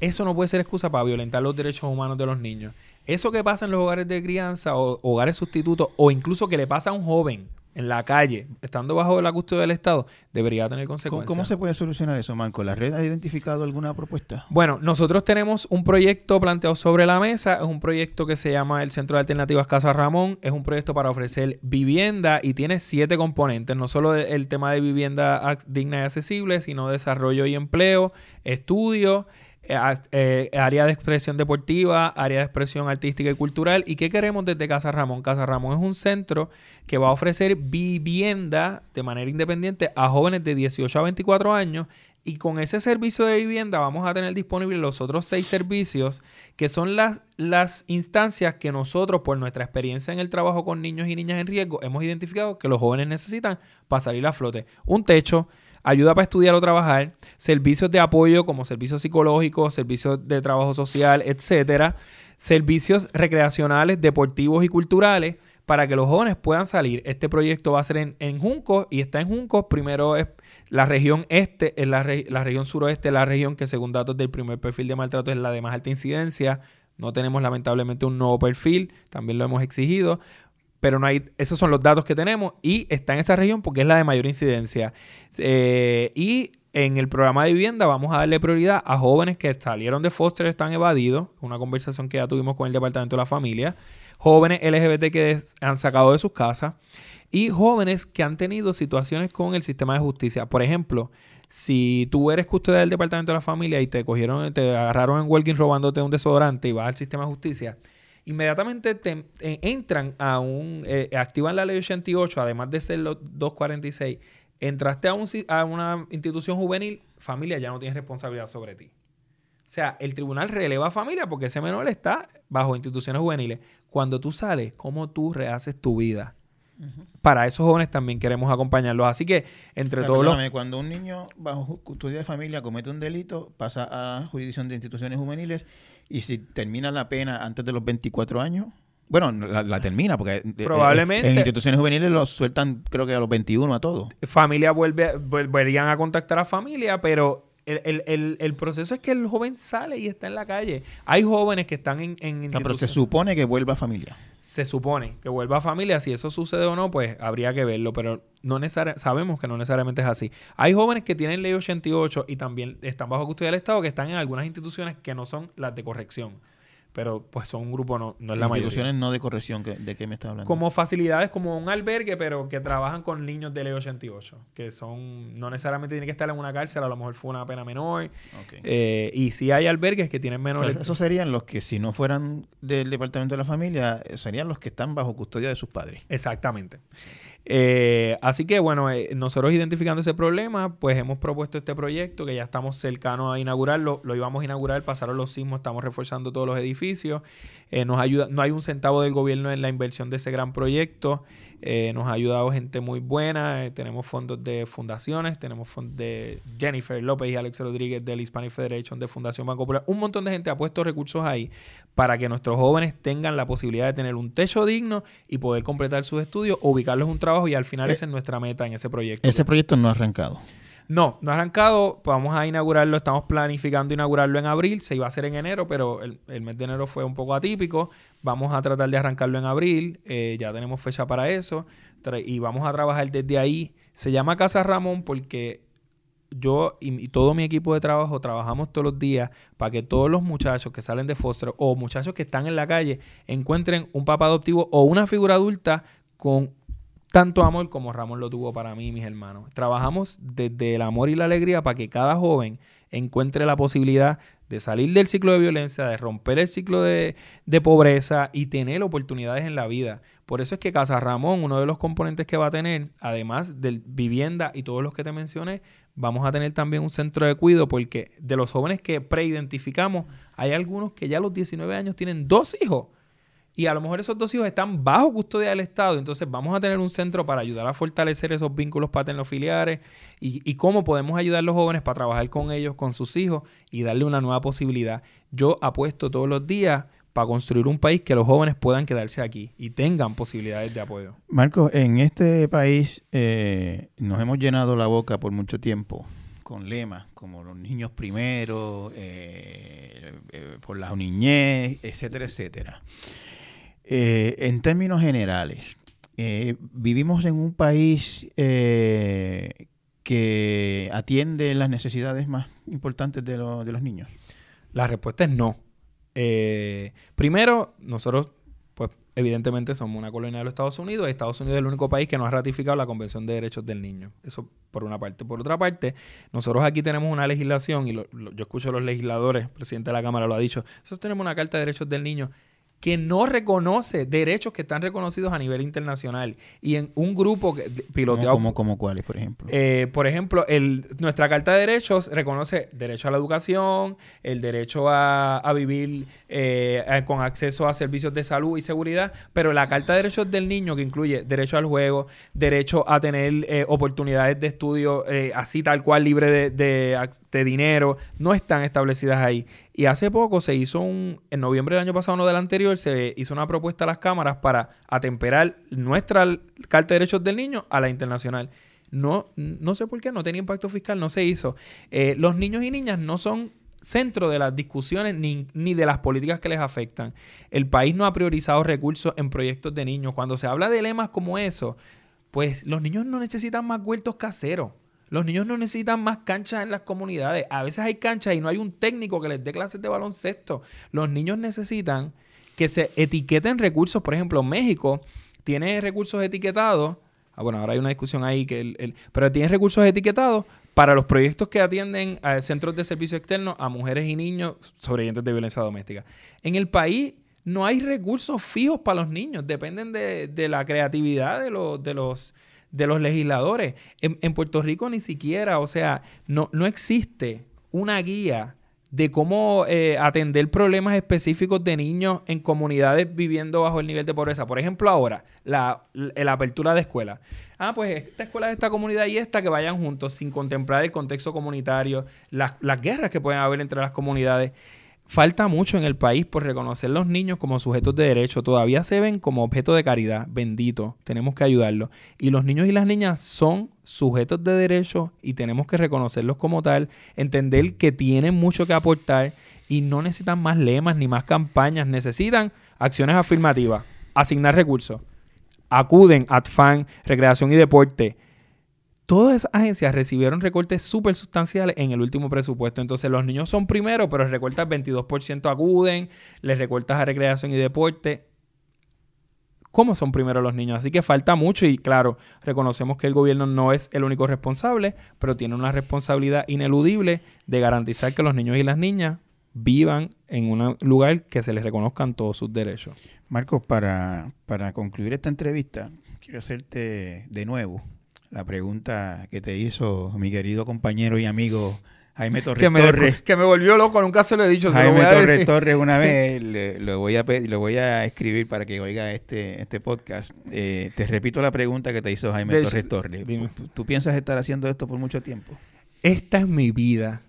eso no puede ser excusa para violentar los derechos humanos de los niños. Eso que pasa en los hogares de crianza o hogares sustitutos o incluso que le pasa a un joven en la calle, estando bajo la custodia del Estado, debería tener consecuencias. ¿Cómo, se puede solucionar eso, Marco? ¿La red ha identificado alguna propuesta? Bueno, nosotros tenemos un proyecto planteado sobre la mesa. Es un proyecto que se llama el Centro de Alternativas Casa Ramón. Es un proyecto para ofrecer vivienda y tiene siete componentes. No solo el tema de vivienda digna y accesible, sino desarrollo y empleo, estudio eh, eh, área de expresión deportiva, área de expresión artística y cultural. ¿Y qué queremos desde Casa Ramón? Casa Ramón es un centro que va a ofrecer vivienda de manera independiente a jóvenes de 18 a 24 años. Y con ese servicio de vivienda vamos a tener disponibles los otros seis servicios, que son las, las instancias que nosotros, por nuestra experiencia en el trabajo con niños y niñas en riesgo, hemos identificado que los jóvenes necesitan para salir a flote. Un techo, ayuda para estudiar o trabajar, servicios de apoyo como servicios psicológicos, servicios de trabajo social, etcétera, servicios recreacionales, deportivos y culturales para que los jóvenes puedan salir. Este proyecto va a ser en, en Juncos y está en Juncos. Primero es la región este, es la, la región suroeste, la región que según datos del primer perfil de maltrato es la de más alta incidencia. No tenemos lamentablemente un nuevo perfil, también lo hemos exigido pero no hay, esos son los datos que tenemos y está en esa región porque es la de mayor incidencia. Eh, y en el programa de vivienda vamos a darle prioridad a jóvenes que salieron de foster, están evadidos, una conversación que ya tuvimos con el Departamento de la Familia, jóvenes LGBT que han sacado de sus casas y jóvenes que han tenido situaciones con el sistema de justicia. Por ejemplo, si tú eres custodia del Departamento de la Familia y te cogieron, te agarraron en Walking robándote un desodorante y vas al sistema de justicia, inmediatamente te, eh, entran a un, eh, activan la ley 88, además de ser los 246, entraste a, un, a una institución juvenil, familia ya no tiene responsabilidad sobre ti. O sea, el tribunal releva a familia porque ese menor está bajo instituciones juveniles. Cuando tú sales, ¿cómo tú rehaces tu vida? Para esos jóvenes también queremos acompañarlos. Así que entre todos los... Cuando un niño bajo custodia de familia comete un delito, pasa a jurisdicción de instituciones juveniles y si termina la pena antes de los 24 años, bueno, la, termina porque eh, eh, probablemente en instituciones juveniles los sueltan creo que a los 21 a todos. Familia vuelve, volverían a contactar a familia, pero el, proceso es que el joven sale y está en la calle. Hay jóvenes que están en, en pero se supone que vuelva a familia. Se supone que vuelva a familia. Si eso sucede o no, pues habría que verlo. Pero no sabemos que no necesariamente es así. Hay jóvenes que tienen ley 88 y también están bajo custodia del Estado que están en algunas instituciones que no son las de corrección pero pues son un grupo, no, no es la Instituciones no de corrección, ¿de qué me está hablando? Como facilidades, como un albergue, pero que trabajan con niños de ley 88, que son, no necesariamente tienen que estar en una cárcel, a lo mejor fue una pena menor. Eh, y si hay albergues que tienen menores... Esos serían los que si no fueran del Departamento de la Familia, serían los que están bajo custodia de sus padres. Exactamente. Eh, así que bueno, eh, nosotros identificando ese problema, pues hemos propuesto este proyecto que ya estamos cercanos a inaugurarlo. Lo íbamos a inaugurar, pasaron los sismos, estamos reforzando todos los edificios. Eh, nos ayuda, no hay un centavo del gobierno en la inversión de ese gran proyecto. Nos ha ayudado gente muy buena. Tenemos fondos de fundaciones, tenemos fondos de Jennifer López y Alex Rodríguez del Hispanic Federation de Fundación Banco Popular. Un montón de gente ha puesto recursos ahí para que nuestros jóvenes tengan la posibilidad de tener un techo digno y poder completar sus estudios, ubicarlos en un trabajo y al final esa es nuestra meta en ese proyecto. Ese proyecto no ha arrancado. No, no ha arrancado. Vamos a inaugurarlo. Estamos planificando inaugurarlo en abril. Se iba a hacer en enero, pero el, mes de enero fue un poco atípico. Vamos a tratar de arrancarlo en abril. Eh, ya tenemos fecha para eso. Y vamos a trabajar desde ahí. Se llama Casa Ramón porque yo y, todo mi equipo de trabajo trabajamos todos los días para que todos los muchachos que salen de foster o muchachos que están en la calle encuentren un papá adoptivo o una figura adulta con tanto amor como Ramón lo tuvo para mí y mis hermanos. Trabajamos desde el amor y la alegría para que cada joven encuentre la posibilidad de salir del ciclo de violencia, de romper el ciclo de, pobreza y tener oportunidades en la vida. Por eso es que Casa Ramón, uno de los componentes que va a tener, además de vivienda y todos los que te mencioné, vamos a tener también un centro de cuidado porque de los jóvenes que preidentificamos, hay algunos que ya a los 19 años tienen dos hijos y a lo mejor esos dos hijos están bajo custodia del Estado. Entonces vamos a tener un centro para ayudar a fortalecer esos vínculos paterno-filiares y, y cómo podemos ayudar a los jóvenes para trabajar con ellos, con sus hijos y darle una nueva posibilidad. Yo apuesto todos los días para construir un país que los jóvenes puedan quedarse aquí y tengan posibilidades de apoyo. Marco, en este país eh, nos hemos llenado la boca por mucho tiempo con lemas como los niños primero, eh, eh, por la niñez, etcétera, etcétera. Eh, en términos generales, eh, vivimos en un país eh, que atiende las necesidades más importantes de, de, los niños. La respuesta es no. primero, nosotros, pues evidentemente somos una colonia de los Estados Unidos. Estados Unidos es el único país que no ha ratificado la Convención de Derechos del Niño. Eso por una parte. Por otra parte, nosotros aquí tenemos una legislación, y yo escucho a los legisladores, el presidente de la Cámara lo ha dicho, nosotros tenemos una Carta de Derechos del Niño que no reconoce derechos que están reconocidos a nivel internacional. Y en un grupo piloteado... ¿Cómo, como cuáles, por ejemplo? Eh, por ejemplo, el, nuestra Carta de Derechos reconoce derecho a la educación, el derecho a, vivir eh, con acceso a servicios de salud y seguridad, pero la Carta de Derechos del Niño, que incluye derecho al juego, derecho a tener eh, oportunidades de estudio así tal cual, libre de, de, de dinero, no están establecidas ahí. Y hace poco se hizo un, en noviembre del año pasado, no del anterior, se hizo una propuesta a las cámaras para atemperar nuestra Carta de Derechos del Niño a la internacional. No, no sé por qué, no tenía impacto fiscal, no se hizo. Eh, los niños y niñas no son centro de las discusiones ni, ni, de las políticas que les afectan. El país no ha priorizado recursos en proyectos de niños. Cuando se habla de lemas como eso, pues los niños no necesitan más huertos caseros. Los niños no necesitan más canchas en las comunidades. A veces hay canchas y no hay un técnico que les dé clases de baloncesto. Los niños necesitan que se etiqueten recursos. Por ejemplo, México tiene recursos etiquetados. Ah, bueno, ahora hay una discusión ahí que el, pero tiene recursos etiquetados para los proyectos que atienden a centros de servicio externo a mujeres y niños sobrevivientes de violencia doméstica. En el país no hay recursos fijos para los niños, dependen de, de la creatividad de los, de los de los legisladores. En, en Puerto Rico ni siquiera, o sea, no, no existe una guía de cómo eh, atender problemas específicos de niños en comunidades viviendo bajo el nivel de pobreza. Por ejemplo, ahora, la, apertura de escuelas. Ah, pues esta escuela de esta comunidad y esta que vayan juntos sin contemplar el contexto comunitario, las, las guerras que pueden haber entre las comunidades. Falta mucho en el país por reconocer a los niños como sujetos de derecho. Todavía se ven como objeto de caridad. Bendito. Tenemos que ayudarlos. Y los niños y las niñas son sujetos de derecho y tenemos que reconocerlos como tal. Entender que tienen mucho que aportar y no necesitan más lemas ni más campañas. Necesitan acciones afirmativas. Asignar recursos. Acuden a Recreación y Deporte todas esas agencias recibieron recortes súper sustanciales en el último presupuesto. Entonces los niños son primero, pero recortas 22% acuden, les recortas a recreación y deporte. ¿Cómo son primero los niños? Así que falta mucho y claro, reconocemos que el gobierno no es el único responsable, pero tiene una responsabilidad ineludible de garantizar que los niños y las niñas vivan en un lugar que se les reconozcan todos sus derechos. Marcos, para, para concluir esta entrevista, quiero hacerte de nuevo la pregunta que te hizo mi querido compañero y amigo Jaime Torres que me, Torres. Que me volvió loco, nunca se lo he dicho. Jaime Torres Torres una (laughs) vez lo, voy a lo voy a escribir para que oiga este, este podcast. Eh, te repito la pregunta que te hizo Jaime Torres Torres. ¿Tú piensas estar haciendo esto por mucho tiempo? Esta es mi vida.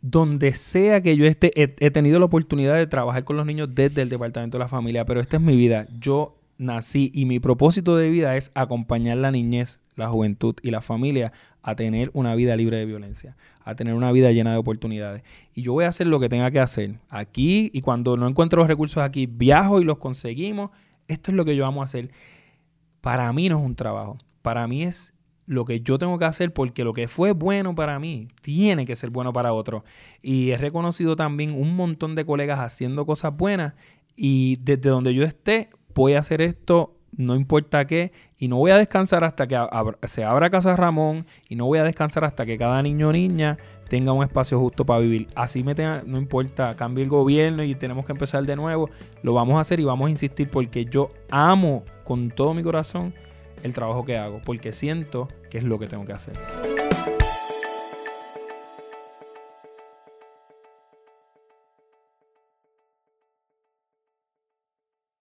Donde sea que yo esté, he, he tenido la oportunidad de trabajar con los niños desde el Departamento de la Familia, pero esta es mi vida. Yo nací y mi propósito de vida es acompañar la niñez, la juventud y la familia a tener una vida libre de violencia, a tener una vida llena de oportunidades. Y yo voy a hacer lo que tenga que hacer aquí y cuando no encuentro los recursos aquí, viajo y los conseguimos. Esto es lo que yo vamos a hacer. Para mí no es un trabajo, para mí es lo que yo tengo que hacer porque lo que fue bueno para mí tiene que ser bueno para otro. Y he reconocido también un montón de colegas haciendo cosas buenas y desde donde yo esté voy a hacer esto, no importa qué, y no voy a descansar hasta que se abra Casa Ramón, y no voy a descansar hasta que cada niño o niña tenga un espacio justo para vivir. Así me tenga, no importa, cambie el gobierno y tenemos que empezar de nuevo, lo vamos a hacer y vamos a insistir porque yo amo con todo mi corazón el trabajo que hago, porque siento que es lo que tengo que hacer.